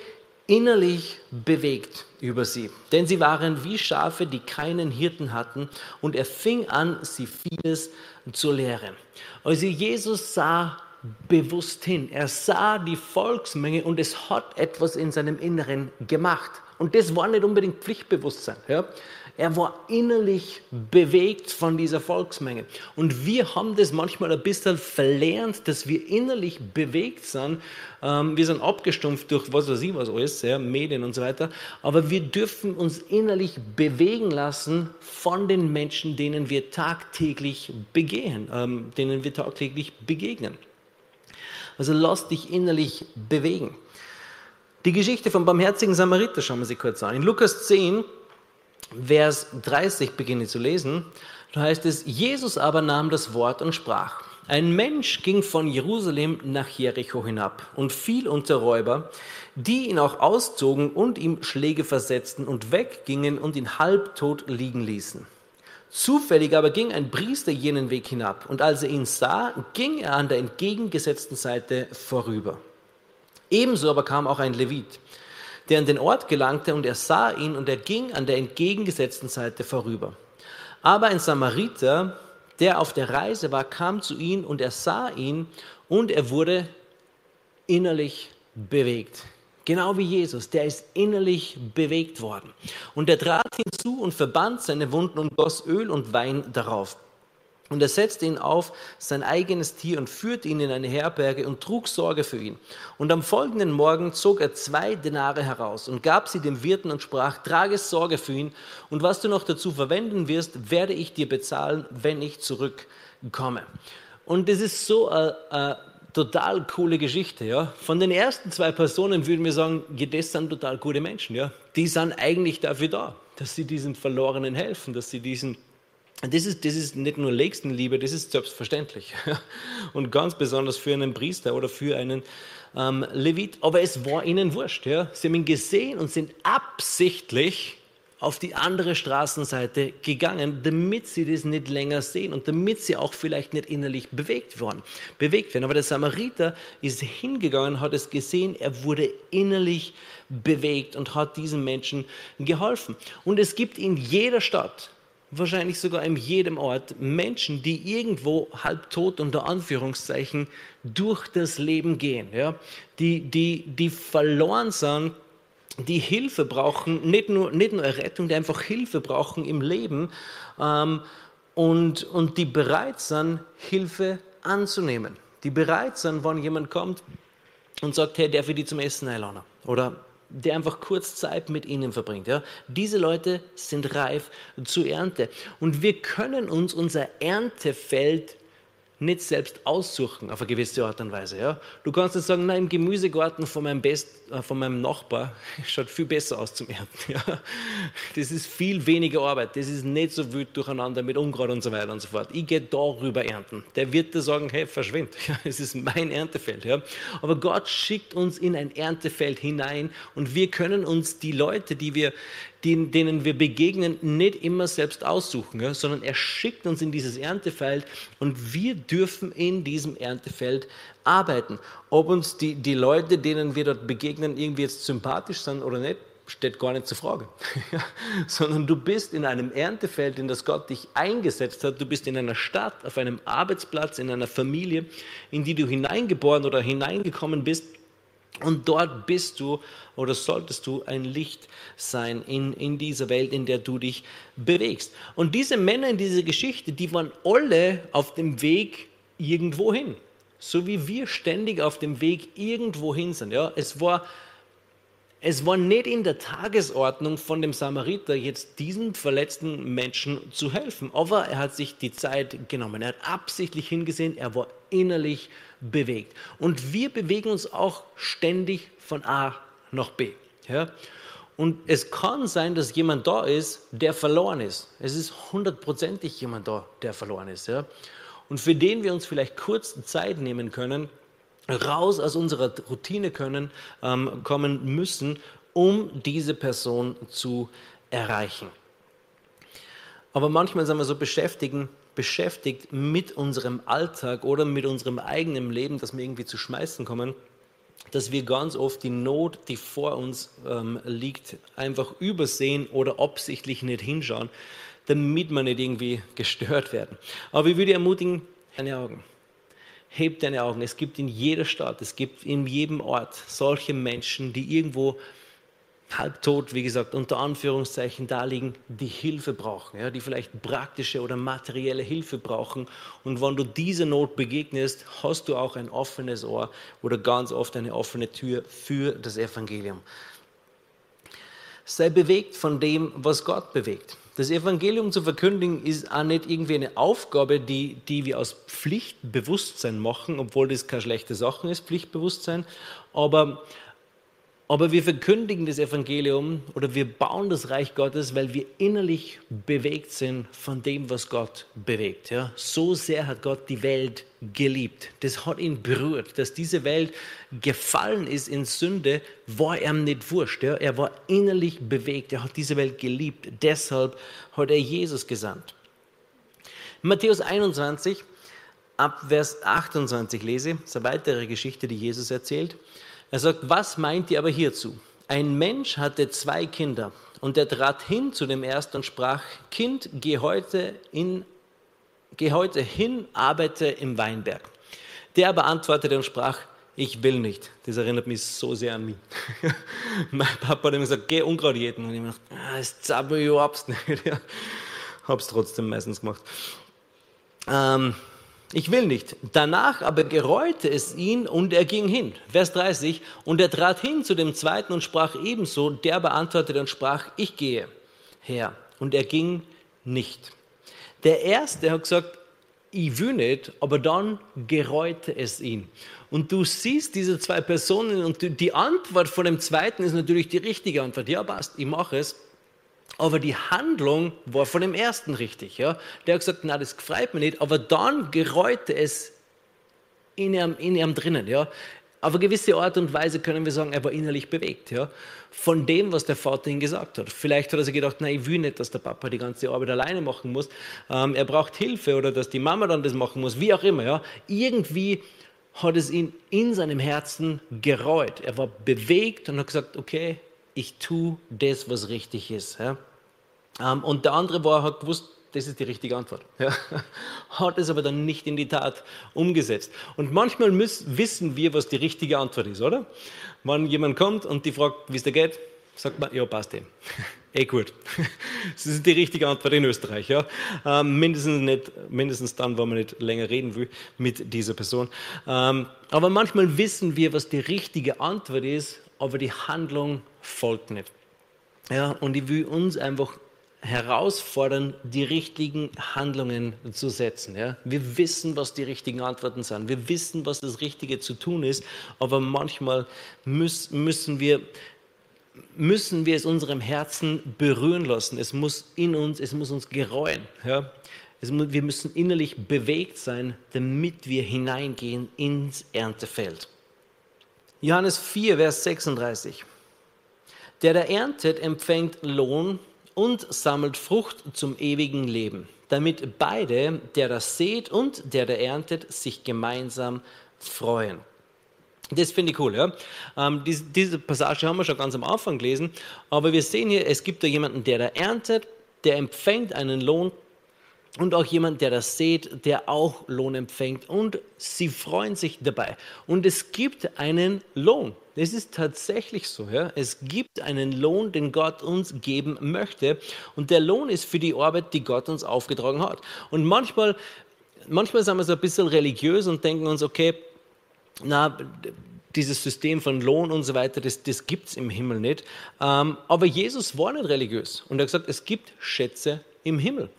[SPEAKER 2] innerlich bewegt über sie. Denn sie waren wie Schafe, die keinen Hirten hatten. Und er fing an, sie vieles zu lehren. Also Jesus sah bewusst hin. Er sah die Volksmenge und es hat etwas in seinem Inneren gemacht. Und das war nicht unbedingt Pflichtbewusstsein. Ja? Er war innerlich bewegt von dieser Volksmenge. Und wir haben das manchmal ein bisschen verlernt, dass wir innerlich bewegt sind. Ähm, wir sind abgestumpft durch was weiß ich was alles, ja, Medien und so weiter. Aber wir dürfen uns innerlich bewegen lassen von den Menschen, denen wir tagtäglich begehen, ähm, denen wir tagtäglich begegnen. Also lass dich innerlich bewegen. Die Geschichte vom barmherzigen Samariter schauen wir sie kurz an. In Lukas 10 Vers 30 beginne zu lesen. Da heißt es, Jesus aber nahm das Wort und sprach. Ein Mensch ging von Jerusalem nach Jericho hinab und fiel unter Räuber, die ihn auch auszogen und ihm Schläge versetzten und weggingen und ihn halbtot liegen ließen. Zufällig aber ging ein Priester jenen Weg hinab, und als er ihn sah, ging er an der entgegengesetzten Seite vorüber. Ebenso aber kam auch ein Levit der an den Ort gelangte und er sah ihn und er ging an der entgegengesetzten Seite vorüber. Aber ein Samariter, der auf der Reise war, kam zu ihm und er sah ihn und er wurde innerlich bewegt. Genau wie Jesus, der ist innerlich bewegt worden. Und er trat hinzu und verband seine Wunden und goss Öl und Wein darauf. Und er setzte ihn auf sein eigenes Tier und führte ihn in eine Herberge und trug Sorge für ihn. Und am folgenden Morgen zog er zwei Denare heraus und gab sie dem Wirten und sprach, trage Sorge für ihn und was du noch dazu verwenden wirst, werde ich dir bezahlen, wenn ich zurückkomme. Und das ist so eine, eine total coole Geschichte. Ja? Von den ersten zwei Personen würden wir sagen, das sind total gute Menschen. Ja? Die sind eigentlich dafür da, dass sie diesen Verlorenen helfen, dass sie diesen das ist, das ist nicht nur Nächstenliebe, das ist selbstverständlich. Und ganz besonders für einen Priester oder für einen ähm, Levit. Aber es war ihnen wurscht. Ja? Sie haben ihn gesehen und sind absichtlich auf die andere Straßenseite gegangen, damit sie das nicht länger sehen und damit sie auch vielleicht nicht innerlich bewegt werden. Bewegt werden. Aber der Samariter ist hingegangen, hat es gesehen, er wurde innerlich bewegt und hat diesen Menschen geholfen. Und es gibt in jeder Stadt, wahrscheinlich sogar in jedem Ort, Menschen, die irgendwo halbtot unter Anführungszeichen durch das Leben gehen, ja? die, die, die verloren sind die Hilfe brauchen, nicht nur, nicht nur Rettung, die einfach Hilfe brauchen im Leben ähm, und, und die bereit sind, Hilfe anzunehmen. Die bereit sind, wenn jemand kommt und sagt, hey, darf ich die zum Essen einladen? Oder der einfach kurz Zeit mit ihnen verbringt. Ja? Diese Leute sind reif zur Ernte. Und wir können uns unser Erntefeld nicht selbst aussuchen auf eine gewisse Art und Weise. Ja? Du kannst nicht sagen, nein, im Gemüsegarten von meinem, Best, äh, von meinem Nachbar schaut viel besser aus zum Ernten. Ja? Das ist viel weniger Arbeit, das ist nicht so wild durcheinander mit Unkraut und so weiter und so fort. Ich gehe darüber ernten. Der wird dir sagen, hey, verschwind. Ja, es ist mein Erntefeld. Ja? Aber Gott schickt uns in ein Erntefeld hinein und wir können uns die Leute, die wir denen wir begegnen, nicht immer selbst aussuchen, ja, sondern er schickt uns in dieses Erntefeld und wir dürfen in diesem Erntefeld arbeiten. Ob uns die, die Leute, denen wir dort begegnen, irgendwie jetzt sympathisch sind oder nicht, steht gar nicht zur Frage. sondern du bist in einem Erntefeld, in das Gott dich eingesetzt hat. Du bist in einer Stadt, auf einem Arbeitsplatz, in einer Familie, in die du hineingeboren oder hineingekommen bist und dort bist du oder solltest du ein Licht sein in, in dieser Welt, in der du dich bewegst. Und diese Männer in dieser Geschichte, die waren alle auf dem Weg irgendwo hin. So wie wir ständig auf dem Weg irgendwo hin sind. Ja? Es, war, es war nicht in der Tagesordnung von dem Samariter, jetzt diesen verletzten Menschen zu helfen. Aber er hat sich die Zeit genommen. Er hat absichtlich hingesehen. Er war innerlich bewegt. Und wir bewegen uns auch ständig von A nach B. Ja? Und es kann sein, dass jemand da ist, der verloren ist. Es ist hundertprozentig jemand da, der verloren ist. Ja? Und für den wir uns vielleicht kurz Zeit nehmen können, raus aus unserer Routine können, ähm, kommen müssen, um diese Person zu erreichen. Aber manchmal sind wir so beschäftigt, beschäftigt mit unserem Alltag oder mit unserem eigenen Leben, dass wir irgendwie zu schmeißen kommen, dass wir ganz oft die Not, die vor uns ähm, liegt, einfach übersehen oder absichtlich nicht hinschauen, damit wir nicht irgendwie gestört werden. Aber ich würde ermutigen, deine Augen. Heb deine Augen. Es gibt in jeder Stadt, es gibt in jedem Ort solche Menschen, die irgendwo halbtot, wie gesagt, unter Anführungszeichen da liegen, die Hilfe brauchen, ja, die vielleicht praktische oder materielle Hilfe brauchen. Und wenn du dieser Not begegnest, hast du auch ein offenes Ohr oder ganz oft eine offene Tür für das Evangelium. Sei bewegt von dem, was Gott bewegt. Das Evangelium zu verkündigen ist auch nicht irgendwie eine Aufgabe, die, die wir aus Pflichtbewusstsein machen, obwohl das keine schlechte Sache ist, Pflichtbewusstsein. Aber aber wir verkündigen das Evangelium oder wir bauen das Reich Gottes, weil wir innerlich bewegt sind von dem, was Gott bewegt. Ja? So sehr hat Gott die Welt geliebt. Das hat ihn berührt. Dass diese Welt gefallen ist in Sünde, war ihm nicht wurscht. Ja? Er war innerlich bewegt. Er hat diese Welt geliebt. Deshalb hat er Jesus gesandt. Matthäus 21, ab Vers 28 lese, das ist eine weitere Geschichte, die Jesus erzählt. Er sagt, was meint ihr aber hierzu? Ein Mensch hatte zwei Kinder und er trat hin zu dem ersten und sprach, Kind, geh heute, in, geh heute hin, arbeite im Weinberg. Der aber antwortete und sprach, ich will nicht. Das erinnert mich so sehr an mich. mein Papa hat immer gesagt, geh Unkraut jäten. Und ich habe gedacht, ah, das zappel ich überhaupt nicht. ja. Hab's trotzdem meistens gemacht. Ähm, ich will nicht. Danach aber gereute es ihn und er ging hin. Vers 30. Und er trat hin zu dem zweiten und sprach ebenso. Der beantwortete und sprach, ich gehe her. Und er ging nicht. Der erste hat gesagt, ich will nicht, aber dann gereute es ihn. Und du siehst diese zwei Personen und die Antwort von dem zweiten ist natürlich die richtige Antwort. Ja, passt, ich mache es. Aber die Handlung war von dem ersten richtig. Ja? Der hat gesagt, na, das gefreut mir nicht. Aber dann gereute es in ihm, in ihm drinnen. Ja? Auf eine gewisse Art und Weise können wir sagen, er war innerlich bewegt, ja, von dem, was der Vater ihm gesagt hat. Vielleicht hat er sich gedacht, nein, ich will nicht, dass der Papa die ganze Arbeit alleine machen muss. Ähm, er braucht Hilfe oder dass die Mama dann das machen muss, wie auch immer, ja. Irgendwie hat es ihn in seinem Herzen gereut. Er war bewegt und hat gesagt, okay, ich tue das, was richtig ist. Ja. Ähm, und der andere war, hat gewusst, das ist die richtige Antwort. Ja. Hat es aber dann nicht in die Tat umgesetzt. Und manchmal müssen, wissen wir, was die richtige Antwort ist, oder? Wenn jemand kommt und die fragt, wie es dir geht, sagt man, ja, passt dem. eh gut. Das ist die richtige Antwort in Österreich. Ja? Ähm, mindestens, nicht, mindestens dann, wenn man nicht länger reden will mit dieser Person. Ähm, aber manchmal wissen wir, was die richtige Antwort ist, aber die Handlung folgt nicht. Ja, und ich will uns einfach herausfordern, die richtigen Handlungen zu setzen. Ja? Wir wissen, was die richtigen Antworten sind. Wir wissen, was das Richtige zu tun ist, aber manchmal müß, müssen wir müssen wir es unserem Herzen berühren lassen. Es muss in uns, es muss uns gereuen. Ja? Muss, wir müssen innerlich bewegt sein, damit wir hineingehen ins Erntefeld. Johannes 4, Vers 36. Der, der erntet, empfängt Lohn und sammelt Frucht zum ewigen Leben, damit beide, der das sät und der der erntet, sich gemeinsam freuen. Das finde ich cool. Ja? Ähm, diese, diese, Passage haben wir schon ganz am Anfang gelesen, aber wir sehen hier, es gibt da jemanden, der da erntet, der empfängt einen Lohn und auch jemand, der das sät, der auch Lohn empfängt und sie freuen sich dabei. Und es gibt einen Lohn. Es ist tatsächlich so. Ja? Es gibt einen Lohn, den Gott uns geben möchte. Und der Lohn ist für die Arbeit, die Gott uns aufgetragen hat. Und manchmal, manchmal sind wir so ein bisschen religiös und denken uns, okay, na, dieses System von Lohn und so weiter, das, das gibt es im Himmel nicht. Ähm, aber Jesus war nicht religiös und er hat gesagt, es gibt Schätze im Himmel.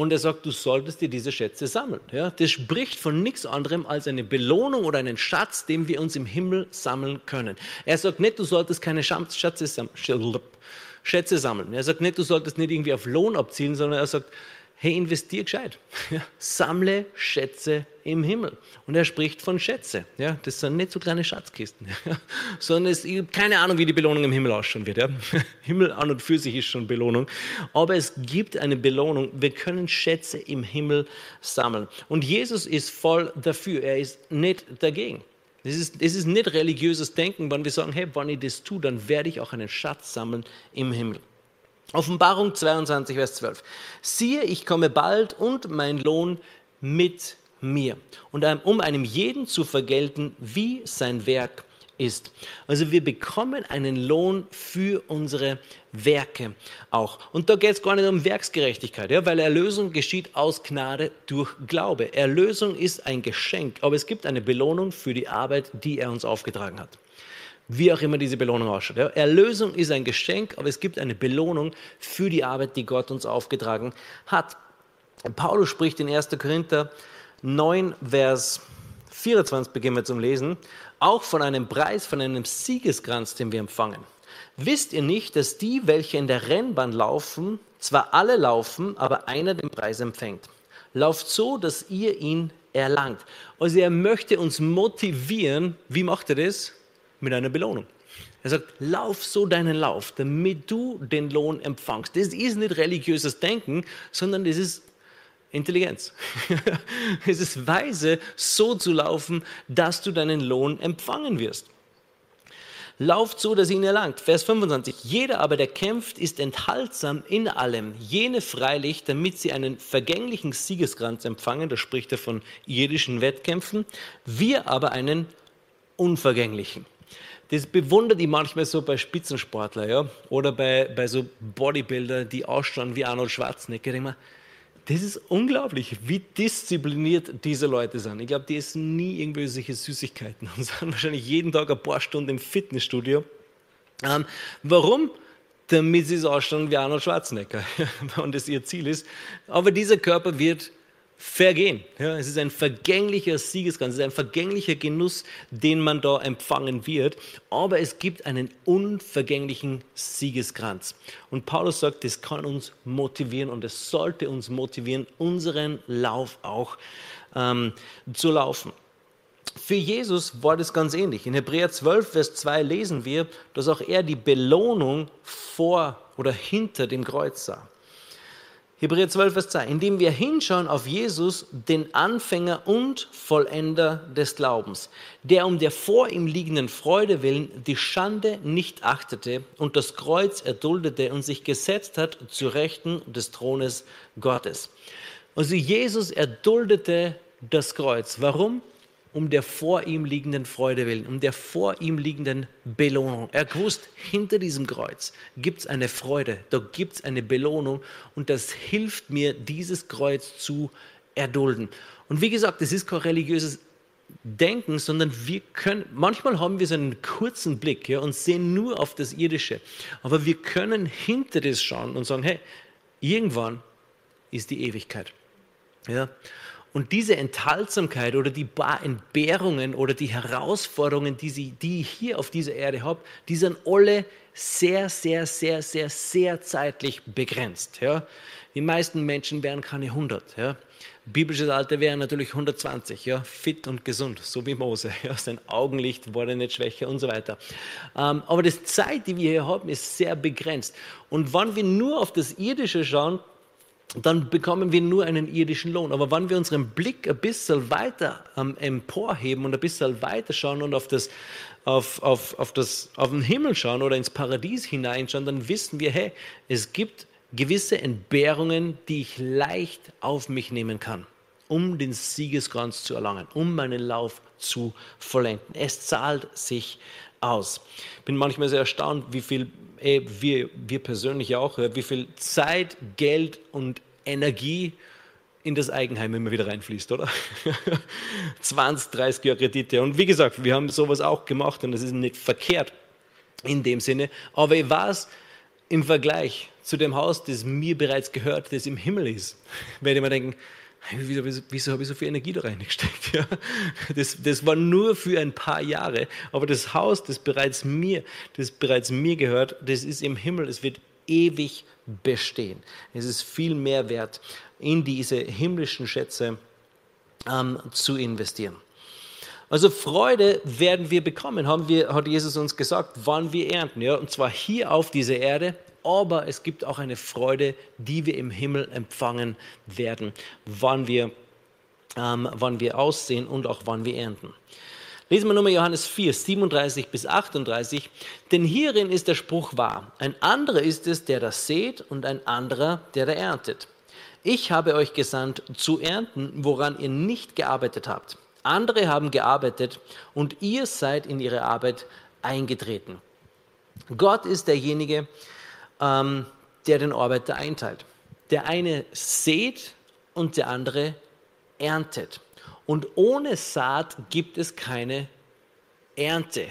[SPEAKER 2] Und er sagt, du solltest dir diese Schätze sammeln. Ja, das spricht von nichts anderem als eine Belohnung oder einen Schatz, den wir uns im Himmel sammeln können. Er sagt nicht, du solltest keine Schätze sammeln. Er sagt nicht, du solltest nicht irgendwie auf Lohn abzielen, sondern er sagt, hey, investier gescheit. Ja, sammle Schätze im Himmel. Und er spricht von Schätze. Ja, das sind nicht so kleine Schatzkisten, ja, sondern es, habe keine Ahnung, wie die Belohnung im Himmel ausschauen wird. Ja. Himmel an und für sich ist schon Belohnung. Aber es gibt eine Belohnung. Wir können Schätze im Himmel sammeln. Und Jesus ist voll dafür. Er ist nicht dagegen. Es ist, es ist nicht religiöses Denken, wenn wir sagen, hey, wenn ich das tue, dann werde ich auch einen Schatz sammeln im Himmel. Offenbarung 22, Vers 12. Siehe, ich komme bald und mein Lohn mit mir. Und um einem jeden zu vergelten, wie sein Werk ist. Also wir bekommen einen Lohn für unsere Werke auch. Und da geht es gar nicht um Werksgerechtigkeit, ja, weil Erlösung geschieht aus Gnade durch Glaube. Erlösung ist ein Geschenk, aber es gibt eine Belohnung für die Arbeit, die er uns aufgetragen hat wie auch immer diese Belohnung ausschaut. Ja. Erlösung ist ein Geschenk, aber es gibt eine Belohnung für die Arbeit, die Gott uns aufgetragen hat. Paulus spricht in 1. Korinther 9, Vers 24, beginnen wir zum Lesen, auch von einem Preis, von einem Siegeskranz, den wir empfangen. Wisst ihr nicht, dass die, welche in der Rennbahn laufen, zwar alle laufen, aber einer den Preis empfängt? Lauft so, dass ihr ihn erlangt. Also er möchte uns motivieren. Wie macht er das? Mit einer Belohnung. Er sagt, lauf so deinen Lauf, damit du den Lohn empfangst. Das ist nicht religiöses Denken, sondern das ist Intelligenz. es ist weise, so zu laufen, dass du deinen Lohn empfangen wirst. Lauft so, dass ihr ihn erlangt. Vers 25. Jeder aber, der kämpft, ist enthaltsam in allem. Jene freilich, damit sie einen vergänglichen Siegeskranz empfangen. Da spricht er von irdischen Wettkämpfen. Wir aber einen unvergänglichen das bewundert ich manchmal so bei Spitzensportlern ja? oder bei, bei so Bodybuilder, die ausschauen wie Arnold Schwarzenegger. Mir, das ist unglaublich, wie diszipliniert diese Leute sind. Ich glaube, die essen nie irgendwelche Süßigkeiten und sind wahrscheinlich jeden Tag ein paar Stunden im Fitnessstudio. Ähm, warum? Damit sie so ausschauen wie Arnold Schwarzenegger und das ihr Ziel ist. Aber dieser Körper wird vergehen. Ja, es ist ein vergänglicher Siegeskranz, es ist ein vergänglicher Genuss, den man da empfangen wird. Aber es gibt einen unvergänglichen Siegeskranz. Und Paulus sagt, das kann uns motivieren und es sollte uns motivieren, unseren Lauf auch ähm, zu laufen. für Jesus war das ganz ähnlich. In Hebräer 12, Vers 2 lesen wir, dass auch er die Belohnung vor oder hinter dem Kreuz sah. Hebräer 12, Vers 2. Indem wir hinschauen auf Jesus, den Anfänger und Vollender des Glaubens, der um der vor ihm liegenden Freude willen die Schande nicht achtete und das Kreuz erduldete und sich gesetzt hat zu Rechten des Thrones Gottes. Also Jesus erduldete das Kreuz. Warum? Um der vor ihm liegenden Freude willen, um der vor ihm liegenden Belohnung. Er gewusst, hinter diesem Kreuz gibt es eine Freude, da gibt es eine Belohnung und das hilft mir, dieses Kreuz zu erdulden. Und wie gesagt, es ist kein religiöses Denken, sondern wir können, manchmal haben wir so einen kurzen Blick ja, und sehen nur auf das Irdische, aber wir können hinter das schauen und sagen, hey, irgendwann ist die Ewigkeit. Ja? Und diese Enthaltsamkeit oder die Entbehrungen oder die Herausforderungen, die, sie, die ich hier auf dieser Erde habe, die sind alle sehr, sehr, sehr, sehr, sehr zeitlich begrenzt. Ja. Die meisten Menschen wären keine 100. Ja. Biblisches Alter wäre natürlich 120, ja, fit und gesund, so wie Mose. Ja, sein Augenlicht wurde nicht schwächer und so weiter. Ähm, aber die Zeit, die wir hier haben, ist sehr begrenzt. Und wenn wir nur auf das Irdische schauen, dann bekommen wir nur einen irdischen Lohn. Aber wenn wir unseren Blick ein bisschen weiter ähm, emporheben und ein bisschen weiter schauen und auf, das, auf, auf, auf, das, auf den Himmel schauen oder ins Paradies hineinschauen, dann wissen wir, hey, es gibt gewisse Entbehrungen, die ich leicht auf mich nehmen kann, um den Siegeskranz zu erlangen, um meinen Lauf zu vollenden. Es zahlt sich aus. Ich bin manchmal sehr erstaunt, wie viel ey, wir, wir persönlich auch, wie viel Zeit, Geld und Energie in das Eigenheim immer wieder reinfließt, oder? 20, 30 Jahre Kredite. Und wie gesagt, wir haben sowas auch gemacht und das ist nicht verkehrt in dem Sinne. Aber ich weiß, im Vergleich zu dem Haus, das mir bereits gehört, das im Himmel ist, werde ich mir denken, Wieso, wieso, habe ich so viel Energie da reingesteckt? Ja, das, das war nur für ein paar Jahre. Aber das Haus, das bereits mir, das bereits mir gehört, das ist im Himmel. Es wird ewig bestehen. Es ist viel mehr wert, in diese himmlischen Schätze ähm, zu investieren. Also Freude werden wir bekommen, haben wir, hat Jesus uns gesagt, wann wir ernten. Ja? Und zwar hier auf dieser Erde aber es gibt auch eine Freude, die wir im Himmel empfangen werden, wann wir, ähm, wann wir aussehen und auch wann wir ernten. Lesen wir nochmal Johannes 4, 37 bis 38. Denn hierin ist der Spruch wahr. Ein anderer ist es, der das sät und ein anderer, der da erntet. Ich habe euch gesandt, zu ernten, woran ihr nicht gearbeitet habt. Andere haben gearbeitet und ihr seid in ihre Arbeit eingetreten. Gott ist derjenige, ähm, der den Arbeiter einteilt. Der eine sät und der andere erntet. Und ohne Saat gibt es keine Ernte.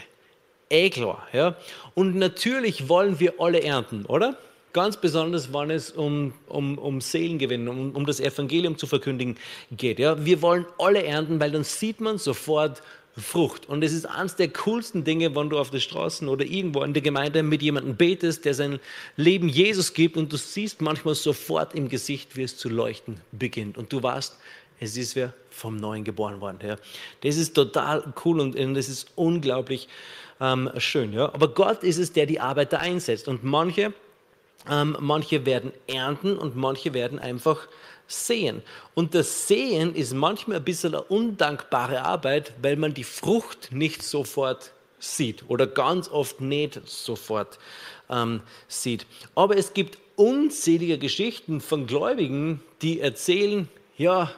[SPEAKER 2] Eh ja? Und natürlich wollen wir alle ernten, oder? Ganz besonders, wenn es um, um, um Seelengewinn, um, um das Evangelium zu verkündigen geht. Ja? Wir wollen alle ernten, weil dann sieht man sofort, Frucht. Und es ist eines der coolsten Dinge, wenn du auf der Straße oder irgendwo in der Gemeinde mit jemandem betest, der sein Leben Jesus gibt und du siehst manchmal sofort im Gesicht, wie es zu leuchten beginnt. Und du weißt, es ist wer vom Neuen geboren worden. Ja. Das ist total cool und, und das ist unglaublich ähm, schön. Ja. Aber Gott ist es, der die Arbeiter einsetzt. Und manche, ähm, manche werden ernten und manche werden einfach Sehen. Und das Sehen ist manchmal ein bisschen eine undankbare Arbeit, weil man die Frucht nicht sofort sieht oder ganz oft nicht sofort ähm, sieht. Aber es gibt unzählige Geschichten von Gläubigen, die erzählen, ja,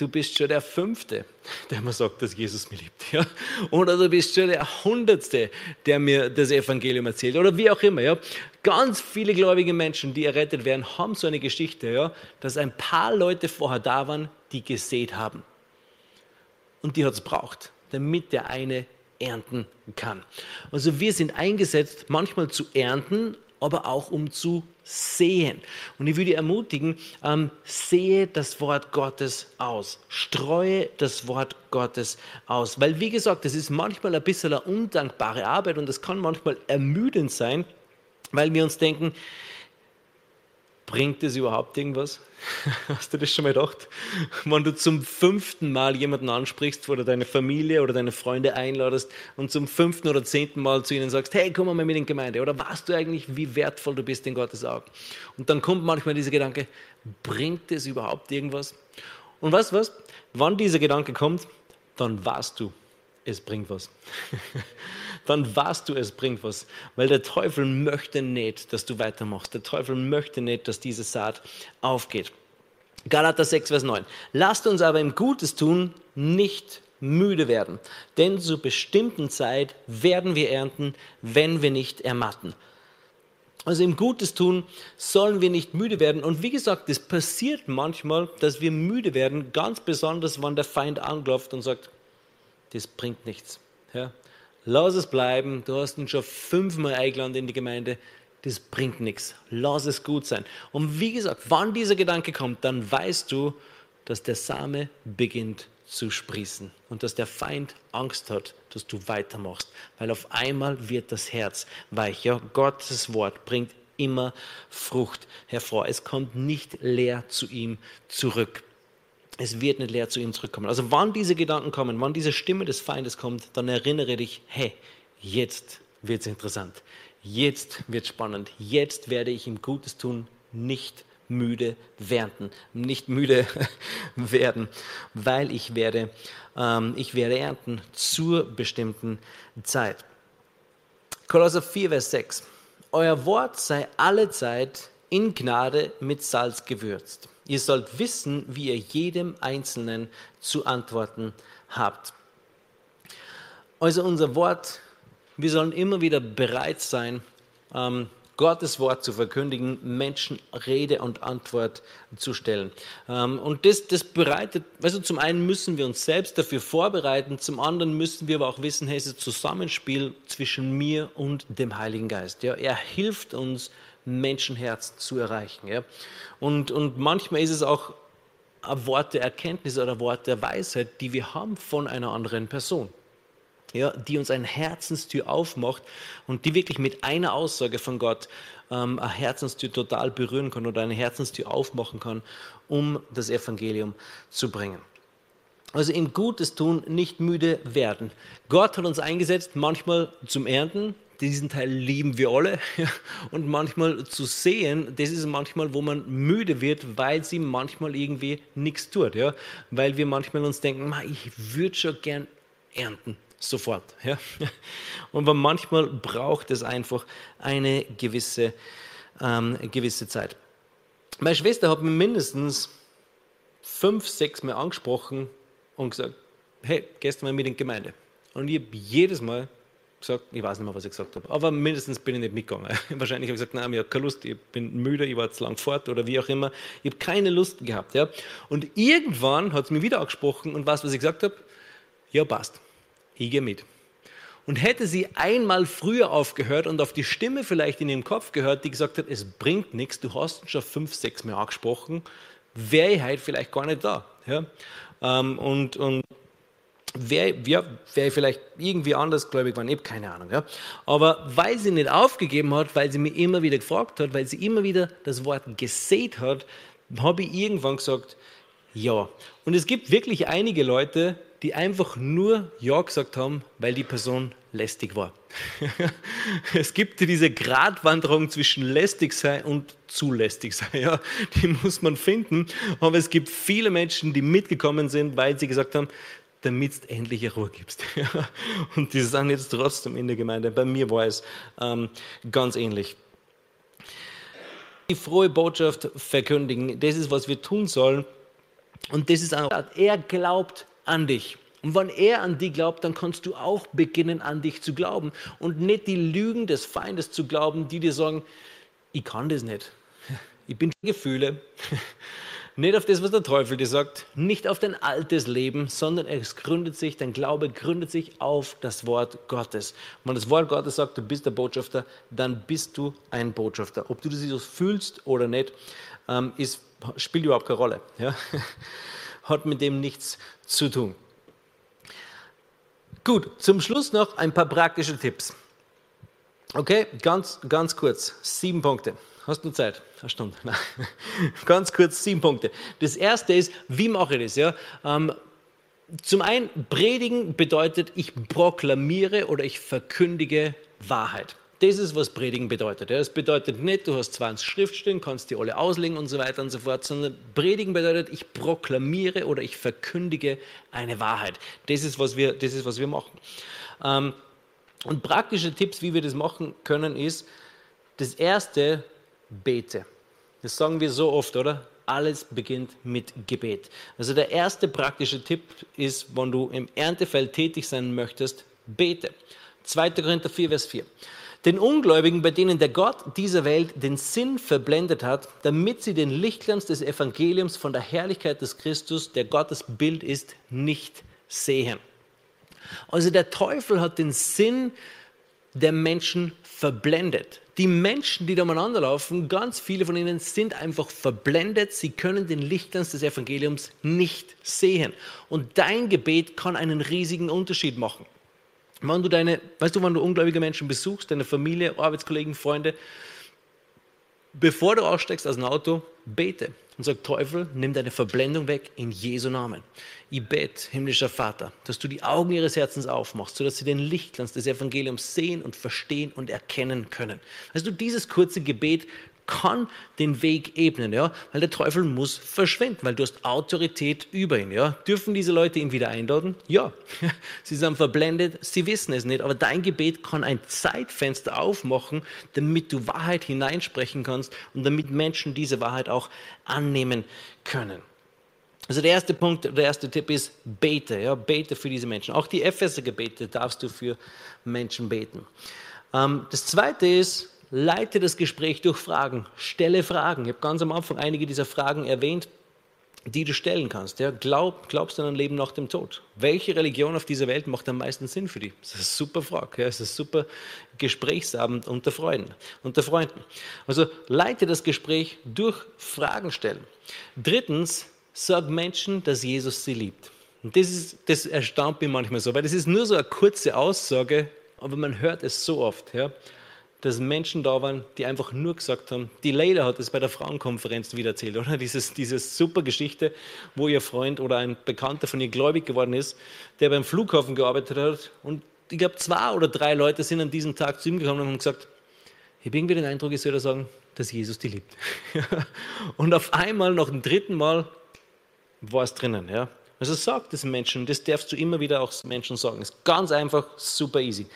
[SPEAKER 2] du bist schon der Fünfte, der mir sagt, dass Jesus mich liebt. Ja? Oder du bist schon der Hundertste, der mir das Evangelium erzählt. Oder wie auch immer. Ja? Ganz viele gläubige Menschen, die errettet werden, haben so eine Geschichte, ja? dass ein paar Leute vorher da waren, die gesät haben. Und die hat es braucht, damit der eine ernten kann. Also wir sind eingesetzt, manchmal zu ernten, aber auch um zu sehen. Und ich würde ermutigen, ähm, sehe das Wort Gottes aus. Streue das Wort Gottes aus. Weil, wie gesagt, das ist manchmal ein bisschen eine undankbare Arbeit und das kann manchmal ermüdend sein, weil wir uns denken, bringt es überhaupt irgendwas? Hast du das schon mal gedacht? Wenn du zum fünften Mal jemanden ansprichst oder deine Familie oder deine Freunde einladest und zum fünften oder zehnten Mal zu ihnen sagst, hey, komm mal mit in die Gemeinde. Oder weißt du eigentlich, wie wertvoll du bist in Gottes Augen? Und dann kommt manchmal dieser Gedanke, bringt es überhaupt irgendwas? Und weißt du was? Wann dieser Gedanke kommt, dann weißt du, es bringt was. dann weißt du, es bringt was. Weil der Teufel möchte nicht, dass du weitermachst. Der Teufel möchte nicht, dass diese Saat aufgeht. Galater 6, Vers 9. Lasst uns aber im Gutes tun nicht müde werden, denn zur bestimmten Zeit werden wir ernten, wenn wir nicht ermatten. Also im Gutes tun sollen wir nicht müde werden. Und wie gesagt, es passiert manchmal, dass wir müde werden, ganz besonders, wenn der Feind anklopft und sagt, das bringt nichts. Ja? Lass es bleiben. Du hast ihn schon fünfmal eingeladen in die Gemeinde. Das bringt nichts. Lass es gut sein. Und wie gesagt, wann dieser Gedanke kommt, dann weißt du, dass der Same beginnt zu sprießen und dass der Feind Angst hat, dass du weitermachst, weil auf einmal wird das Herz weich. Ja, Gottes Wort bringt immer Frucht hervor. Es kommt nicht leer zu ihm zurück es wird nicht leer zu ihm zurückkommen. Also wann diese Gedanken kommen, wann diese Stimme des Feindes kommt, dann erinnere dich, hey, jetzt wird es interessant, jetzt wird es spannend, jetzt werde ich ihm Gutes tun, nicht müde werden, nicht müde werden, weil ich werde, ähm, ich werde ernten zur bestimmten Zeit. Kolosser 4, Vers 6. Euer Wort sei alle Zeit in Gnade mit Salz gewürzt Ihr sollt wissen, wie ihr jedem Einzelnen zu antworten habt. Also unser Wort, wir sollen immer wieder bereit sein, ähm, Gottes Wort zu verkündigen, Menschen Rede und Antwort zu stellen. Ähm, und das, das bereitet, also zum einen müssen wir uns selbst dafür vorbereiten, zum anderen müssen wir aber auch wissen, hey, es ist ein Zusammenspiel zwischen mir und dem Heiligen Geist. Ja, er hilft uns, Menschenherz zu erreichen. Ja? Und, und manchmal ist es auch ein Wort der Erkenntnis oder ein Wort der Weisheit, die wir haben von einer anderen Person. Ja, die uns eine Herzenstür aufmacht und die wirklich mit einer Aussage von Gott ähm, eine Herzenstür total berühren kann oder eine Herzenstür aufmachen kann, um das Evangelium zu bringen. Also im Gutes tun, nicht müde werden. Gott hat uns eingesetzt, manchmal zum Ernten, diesen Teil lieben wir alle. Und manchmal zu sehen, das ist manchmal, wo man müde wird, weil sie manchmal irgendwie nichts tut. Ja? Weil wir manchmal uns denken, ich würde schon gern ernten, sofort. Ja? Und manchmal braucht es einfach eine gewisse, ähm, gewisse Zeit. Meine Schwester hat mir mindestens fünf, sechs Mal angesprochen und gesagt, hey, gestern mal mit in die Gemeinde. Und ich habe jedes Mal gesagt, ich weiß nicht mehr, was ich gesagt habe, aber mindestens bin ich nicht mitgegangen. Wahrscheinlich habe ich gesagt, nein, ich habe keine Lust, ich bin müde, ich war zu lang fort oder wie auch immer. Ich habe keine Lust gehabt. Ja. Und irgendwann hat es mir wieder angesprochen und was, was ich gesagt habe? Ja, passt. Ich gehe mit. Und hätte sie einmal früher aufgehört und auf die Stimme vielleicht in ihrem Kopf gehört, die gesagt hat, es bringt nichts, du hast schon fünf, sechs Mal angesprochen, wäre ich heute vielleicht gar nicht da. Ja? Ähm, und, und wäre ja, wär vielleicht irgendwie anders gläubig geworden, ich habe keine Ahnung. Ja. Aber weil sie nicht aufgegeben hat, weil sie mir immer wieder gefragt hat, weil sie immer wieder das Wort gesät hat, habe ich irgendwann gesagt, ja. Und es gibt wirklich einige Leute, die einfach nur Ja gesagt haben, weil die Person lästig war. es gibt diese Gratwanderung zwischen lästig sein und zu lästig sein. Ja, die muss man finden. Aber es gibt viele Menschen, die mitgekommen sind, weil sie gesagt haben, damit du endlich Ruhe gibst. und die sind jetzt trotzdem in der Gemeinde. Bei mir war es ähm, ganz ähnlich. Die frohe Botschaft verkündigen, das ist, was wir tun sollen. Und das ist auch, er glaubt an dich. Und wenn er an dich glaubt, dann kannst du auch beginnen, an dich zu glauben. Und nicht die Lügen des Feindes zu glauben, die dir sagen, ich kann das nicht. Ich bin Gefühle. Nicht auf das, was der Teufel dir sagt, nicht auf dein altes Leben, sondern es gründet sich, dein Glaube gründet sich auf das Wort Gottes. wenn das Wort Gottes sagt, du bist der Botschafter, dann bist du ein Botschafter. Ob du das so fühlst oder nicht, ähm, ist, spielt überhaupt keine Rolle. Ja? Hat mit dem nichts zu tun. Gut, zum Schluss noch ein paar praktische Tipps. Okay, ganz, ganz kurz, sieben Punkte. Hast du Zeit? Eine Stunde. Nein. Ganz kurz sieben Punkte. Das erste ist, wie mache ich das? Ja? Ähm, zum einen, predigen bedeutet, ich proklamiere oder ich verkündige Wahrheit. Das ist, was Predigen bedeutet. Das bedeutet nicht, du hast 20 Schriftstellen, kannst die alle auslegen und so weiter und so fort, sondern Predigen bedeutet, ich proklamiere oder ich verkündige eine Wahrheit. Das ist, was wir, das ist, was wir machen. Ähm, und praktische Tipps, wie wir das machen können, ist, das erste, bete. Das sagen wir so oft, oder? Alles beginnt mit Gebet. Also der erste praktische Tipp ist, wenn du im Erntefeld tätig sein möchtest, bete. 2. Korinther 4, Vers 4. Den Ungläubigen, bei denen der Gott dieser Welt den Sinn verblendet hat, damit sie den Lichtglanz des Evangeliums von der Herrlichkeit des Christus, der Gottes Bild ist, nicht sehen. Also der Teufel hat den Sinn der Menschen verblendet. Die Menschen, die da umeinander laufen, ganz viele von ihnen sind einfach verblendet. Sie können den Lichtglanz des Evangeliums nicht sehen. Und dein Gebet kann einen riesigen Unterschied machen. Wenn du deine, weißt du, wenn du ungläubige Menschen besuchst, deine Familie, Arbeitskollegen, Freunde, bevor du aussteigst aus dem Auto, bete und sag, Teufel, nimm deine Verblendung weg in Jesu Namen. Ich bete, himmlischer Vater, dass du die Augen ihres Herzens aufmachst, sodass sie den Lichtglanz des Evangeliums sehen und verstehen und erkennen können. Also du dieses kurze Gebet kann den Weg ebnen, ja, weil der Teufel muss verschwinden, weil du hast Autorität über ihn, ja. Dürfen diese Leute ihn wieder einladen? Ja. Sie sind verblendet, sie wissen es nicht, aber dein Gebet kann ein Zeitfenster aufmachen, damit du Wahrheit hineinsprechen kannst und damit Menschen diese Wahrheit auch annehmen können. Also der erste Punkt, der erste Tipp ist, bete, ja, bete für diese Menschen. Auch die Epheser-Gebete darfst du für Menschen beten. Ähm, das zweite ist, leite das Gespräch durch Fragen, stelle Fragen. Ich habe ganz am Anfang einige dieser Fragen erwähnt, die du stellen kannst. Ja, glaub, glaubst du an ein Leben nach dem Tod? Welche Religion auf dieser Welt macht am meisten Sinn für dich? Das ist eine super Frage. Ja, das ist ein super Gesprächsabend unter Freunden. Unter Freunden. Also leite das Gespräch durch Fragen stellen. Drittens, sag Menschen, dass Jesus sie liebt. Und das, ist, das erstaunt mich manchmal so, weil das ist nur so eine kurze Aussage, aber man hört es so oft. Ja dass Menschen da waren, die einfach nur gesagt haben, die Leila hat es bei der Frauenkonferenz wieder erzählt, oder? Dieses, diese super Geschichte, wo ihr Freund oder ein Bekannter von ihr gläubig geworden ist, der beim Flughafen gearbeitet hat und ich glaube, zwei oder drei Leute sind an diesem Tag zu ihm gekommen und haben gesagt, ich habe irgendwie den Eindruck, ich soll da sagen, dass Jesus die liebt. und auf einmal, noch ein dritten Mal, war es drinnen. Ja? Also sag das Menschen, das darfst du immer wieder auch Menschen sagen. Ist ganz einfach, super easy.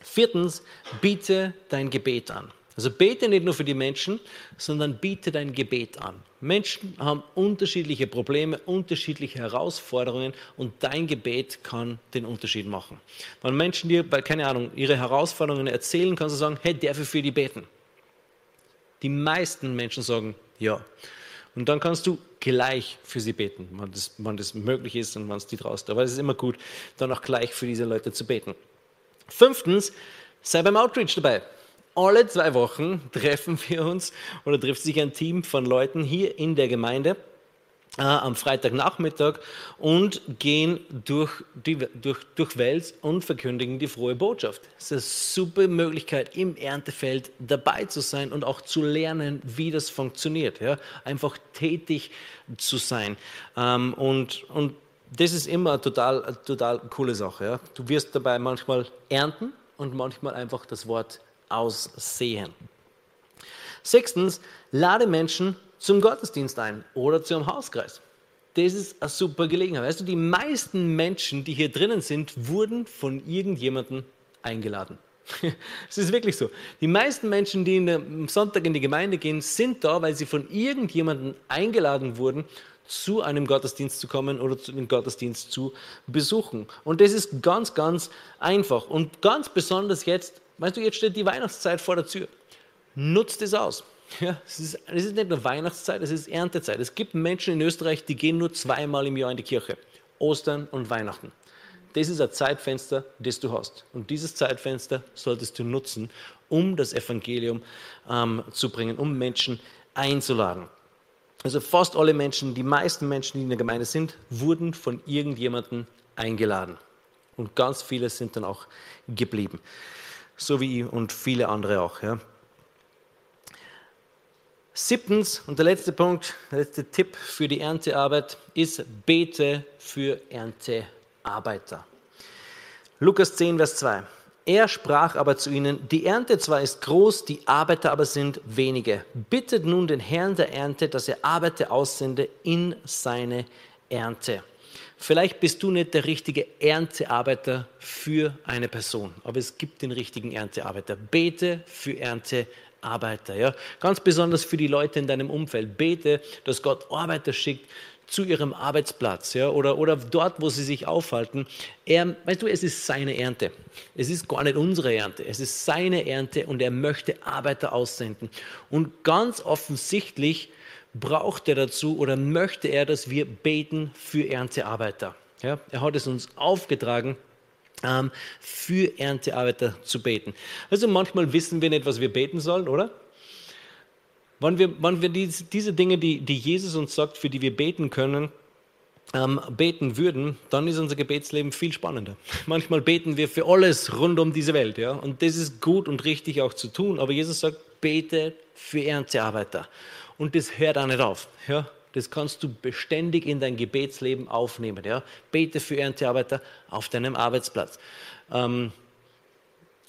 [SPEAKER 2] Viertens, biete dein Gebet an. Also bete nicht nur für die Menschen, sondern biete dein Gebet an. Menschen haben unterschiedliche Probleme, unterschiedliche Herausforderungen und dein Gebet kann den Unterschied machen. Wenn Menschen dir, keine Ahnung, ihre Herausforderungen erzählen, kannst du sagen, hey, darf ich für die beten? Die meisten Menschen sagen ja. Und dann kannst du gleich für sie beten, wenn das, wenn das möglich ist und wenn es die traust. Aber es ist immer gut, dann auch gleich für diese Leute zu beten. Fünftens, sei beim Outreach dabei. Alle zwei Wochen treffen wir uns oder trifft sich ein Team von Leuten hier in der Gemeinde äh, am Freitagnachmittag und gehen durch, die, durch, durch Wels und verkündigen die frohe Botschaft. Es ist eine super Möglichkeit, im Erntefeld dabei zu sein und auch zu lernen, wie das funktioniert. Ja? Einfach tätig zu sein. Ähm, und, und das ist immer eine total, eine total coole Sache. Ja? Du wirst dabei manchmal ernten und manchmal einfach das Wort aussehen. Sechstens, lade Menschen zum Gottesdienst ein oder zum Hauskreis. Das ist eine super Gelegenheit. Weißt du, die meisten Menschen, die hier drinnen sind, wurden von irgendjemandem eingeladen. Es ist wirklich so. Die meisten Menschen, die am Sonntag in die Gemeinde gehen, sind da, weil sie von irgendjemandem eingeladen wurden zu einem Gottesdienst zu kommen oder den Gottesdienst zu besuchen. Und das ist ganz, ganz einfach. Und ganz besonders jetzt, weißt du, jetzt steht die Weihnachtszeit vor der Tür. Nutzt es aus. Ja, es, ist, es ist nicht nur Weihnachtszeit, es ist Erntezeit. Es gibt Menschen in Österreich, die gehen nur zweimal im Jahr in die Kirche. Ostern und Weihnachten. Das ist ein Zeitfenster, das du hast. Und dieses Zeitfenster solltest du nutzen, um das Evangelium ähm, zu bringen, um Menschen einzuladen. Also fast alle Menschen, die meisten Menschen, die in der Gemeinde sind, wurden von irgendjemandem eingeladen. Und ganz viele sind dann auch geblieben. So wie ich und viele andere auch. Ja. Siebtens und der letzte Punkt, der letzte Tipp für die Erntearbeit ist, bete für Erntearbeiter. Lukas 10, Vers 2. Er sprach aber zu ihnen, die Ernte zwar ist groß, die Arbeiter aber sind wenige. Bittet nun den Herrn der Ernte, dass er Arbeiter aussende in seine Ernte. Vielleicht bist du nicht der richtige Erntearbeiter für eine Person, aber es gibt den richtigen Erntearbeiter. Bete für Erntearbeiter. Ja? Ganz besonders für die Leute in deinem Umfeld. Bete, dass Gott Arbeiter schickt, zu ihrem Arbeitsplatz ja, oder, oder dort, wo sie sich aufhalten. Er, weißt du, es ist seine Ernte. Es ist gar nicht unsere Ernte. Es ist seine Ernte und er möchte Arbeiter aussenden. Und ganz offensichtlich braucht er dazu oder möchte er, dass wir beten für Erntearbeiter. Ja, er hat es uns aufgetragen, ähm, für Erntearbeiter zu beten. Also manchmal wissen wir nicht, was wir beten sollen, oder? Wenn wir, wenn wir diese, diese Dinge, die, die Jesus uns sagt, für die wir beten können, ähm, beten würden, dann ist unser Gebetsleben viel spannender. Manchmal beten wir für alles rund um diese Welt, ja, und das ist gut und richtig auch zu tun. Aber Jesus sagt, bete für Erntearbeiter, und das hört auch nicht auf, ja. Das kannst du beständig in dein Gebetsleben aufnehmen, ja. Bete für Erntearbeiter auf deinem Arbeitsplatz, ähm,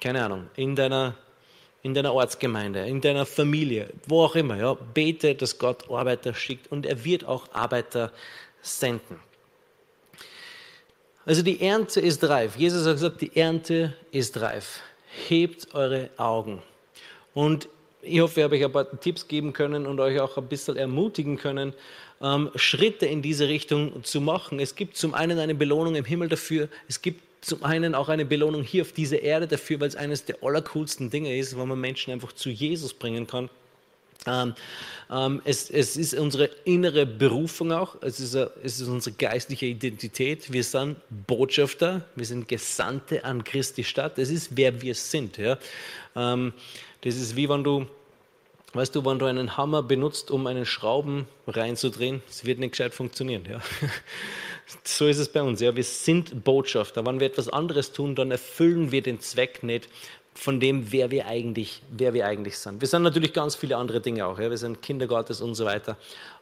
[SPEAKER 2] keine Ahnung, in deiner in deiner Ortsgemeinde, in deiner Familie, wo auch immer. Ja, bete, dass Gott Arbeiter schickt und er wird auch Arbeiter senden. Also die Ernte ist reif. Jesus hat gesagt, die Ernte ist reif. Hebt eure Augen. Und ich hoffe, ich habe euch ein paar Tipps geben können und euch auch ein bisschen ermutigen können, ähm, Schritte in diese Richtung zu machen. Es gibt zum einen eine Belohnung im Himmel dafür. Es gibt zum einen auch eine Belohnung hier auf dieser Erde dafür, weil es eines der allercoolsten Dinge ist, wo man Menschen einfach zu Jesus bringen kann. Ähm, ähm, es, es, ist unsere innere Berufung auch, es ist, es ist, unsere geistliche Identität. Wir sind Botschafter, wir sind Gesandte an Christi Stadt. Das ist, wer wir sind. Ja? Ähm, das ist wie wenn du, weißt du, wenn du einen Hammer benutzt, um einen Schrauben reinzudrehen, es wird nicht gescheit funktionieren. Ja? So ist es bei uns. Ja. Wir sind Botschafter. Wenn wir etwas anderes tun, dann erfüllen wir den Zweck nicht von dem, wer wir eigentlich, wer wir eigentlich sind. Wir sind natürlich ganz viele andere Dinge auch. Ja. Wir sind Kinder Gottes und so weiter.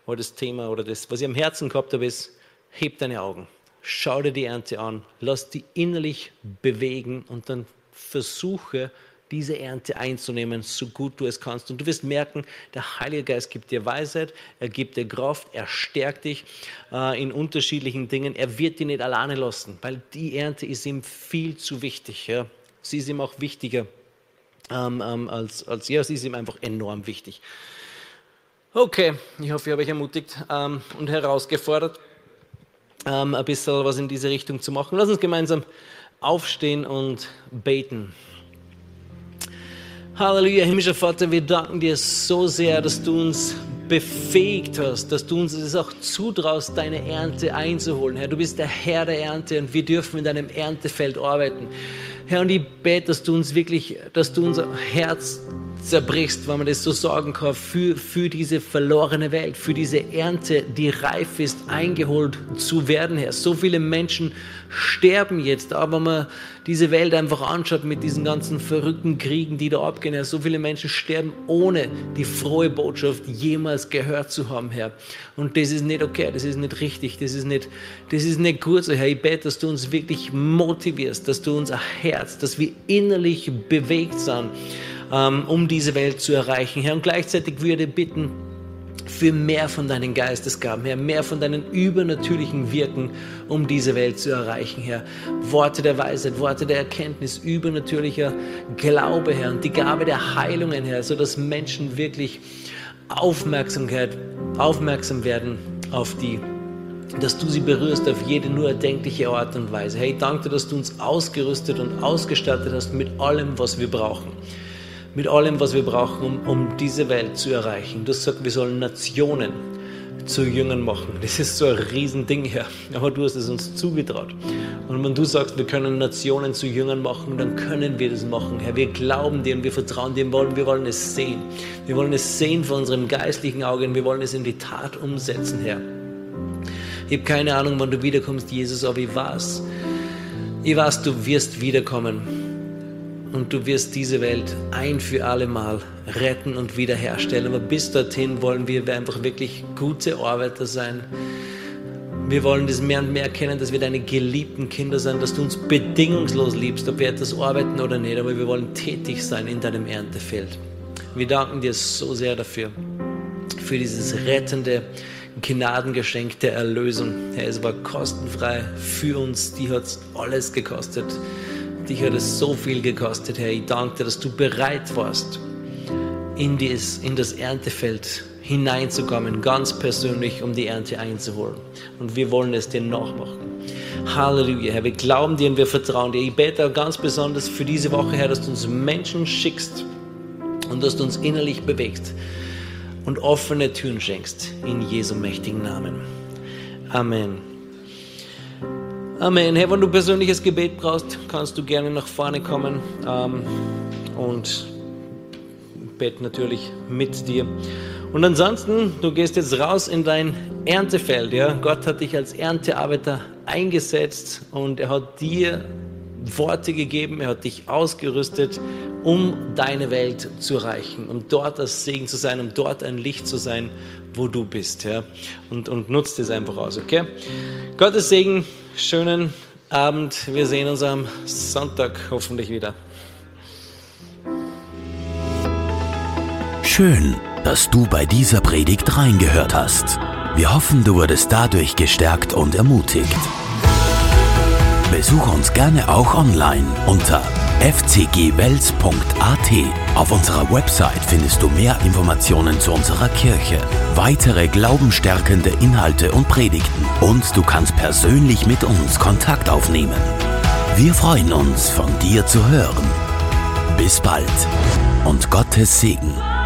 [SPEAKER 2] Aber das Thema oder das, was ich am Herzen gehabt habe, ist, heb deine Augen. Schau dir die Ernte an. Lass die innerlich bewegen und dann versuche, diese Ernte einzunehmen, so gut du es kannst. Und du wirst merken, der Heilige Geist gibt dir Weisheit, er gibt dir Kraft, er stärkt dich äh, in unterschiedlichen Dingen. Er wird dich nicht alleine lassen, weil die Ernte ist ihm viel zu wichtig. Ja? Sie ist ihm auch wichtiger ähm, ähm, als, als ja, sie ist ihm einfach enorm wichtig. Okay, ich hoffe, ich habe euch ermutigt ähm, und herausgefordert, ähm, ein bisschen was in diese Richtung zu machen. Lass uns gemeinsam aufstehen und beten. Halleluja, himmlischer Vater, wir danken dir so sehr, dass du uns befähigt hast, dass du uns es auch zutraust, deine Ernte einzuholen. Herr, du bist der Herr der Ernte und wir dürfen in deinem Erntefeld arbeiten. Herr, und ich bete, dass du uns wirklich, dass du unser Herz zerbrichst, wenn man das so sagen kann, für, für diese verlorene Welt, für diese Ernte, die reif ist, eingeholt zu werden, Herr. So viele Menschen sterben jetzt, aber wenn man diese Welt einfach anschaut mit diesen ganzen verrückten Kriegen, die da abgehen, Herr, so viele Menschen sterben, ohne die frohe Botschaft jemals gehört zu haben, Herr. Und das ist nicht okay, das ist nicht richtig, das ist nicht, das ist nicht gut Herr. Ich bete, dass du uns wirklich motivierst, dass du unser Herz, dass wir innerlich bewegt sind, um diese Welt zu erreichen, Herr. Und gleichzeitig würde ich bitten, für mehr von deinen Geistesgaben, Herr, mehr von deinen übernatürlichen Wirken, um diese Welt zu erreichen, Herr. Worte der Weisheit, Worte der Erkenntnis, übernatürlicher Glaube, Herr, und die Gabe der Heilungen, Herr, sodass Menschen wirklich Aufmerksamkeit, aufmerksam werden auf die dass du sie berührst auf jede nur erdenkliche Art und Weise. Hey, danke, dass du uns ausgerüstet und ausgestattet hast mit allem, was wir brauchen mit allem, was wir brauchen, um, um diese Welt zu erreichen. Du sagst, wir sollen Nationen zu Jüngern machen. Das ist so ein Riesending, Herr. Aber du hast es uns zugetraut. Und wenn du sagst, wir können Nationen zu Jüngern machen, dann können wir das machen, Herr. Wir glauben dir und wir vertrauen dir. Wollen, wir wollen es sehen. Wir wollen es sehen vor unserem geistlichen Auge und wir wollen es in die Tat umsetzen, Herr. Ich habe keine Ahnung, wann du wiederkommst, Jesus, aber ich weiß, ich weiß, du wirst wiederkommen. Und du wirst diese Welt ein für alle Mal retten und wiederherstellen. Aber bis dorthin wollen wir einfach wirklich gute Arbeiter sein. Wir wollen das mehr und mehr erkennen, dass wir deine geliebten Kinder sind, dass du uns bedingungslos liebst, ob wir etwas arbeiten oder nicht, aber wir wollen tätig sein in deinem Erntefeld. Wir danken dir so sehr dafür, für dieses rettende Gnadengeschenk der Erlösung. Es war kostenfrei für uns, die hat alles gekostet. Dich hat es so viel gekostet, Herr. Ich danke dir, dass du bereit warst, in, dies, in das Erntefeld hineinzukommen, ganz persönlich, um die Ernte einzuholen. Und wir wollen es dir nachmachen. Halleluja, Herr. Wir glauben dir und wir vertrauen dir. Ich bete auch ganz besonders für diese Woche, Herr, dass du uns Menschen schickst und dass du uns innerlich bewegst und offene Türen schenkst. In Jesu mächtigen Namen. Amen. Amen. Hey, wenn du persönliches Gebet brauchst, kannst du gerne nach vorne kommen ähm, und bete natürlich mit dir. Und ansonsten, du gehst jetzt raus in dein Erntefeld. Ja? Gott hat dich als Erntearbeiter eingesetzt und er hat dir Worte gegeben, er hat dich ausgerüstet, um deine Welt zu erreichen, um dort das Segen zu sein, um dort ein Licht zu sein, wo du bist. Ja? Und, und nutzt es einfach aus, okay? Gottes Segen schönen Abend. Wir sehen uns am Sonntag hoffentlich wieder.
[SPEAKER 1] Schön, dass du bei dieser Predigt reingehört hast. Wir hoffen, du wurdest dadurch gestärkt und ermutigt. Besuch uns gerne auch online unter fcgwels.at. Auf unserer Website findest du mehr Informationen zu unserer Kirche, weitere glaubenstärkende Inhalte und Predigten und du kannst persönlich mit uns Kontakt aufnehmen. Wir freuen uns, von dir zu hören. Bis bald und Gottes Segen.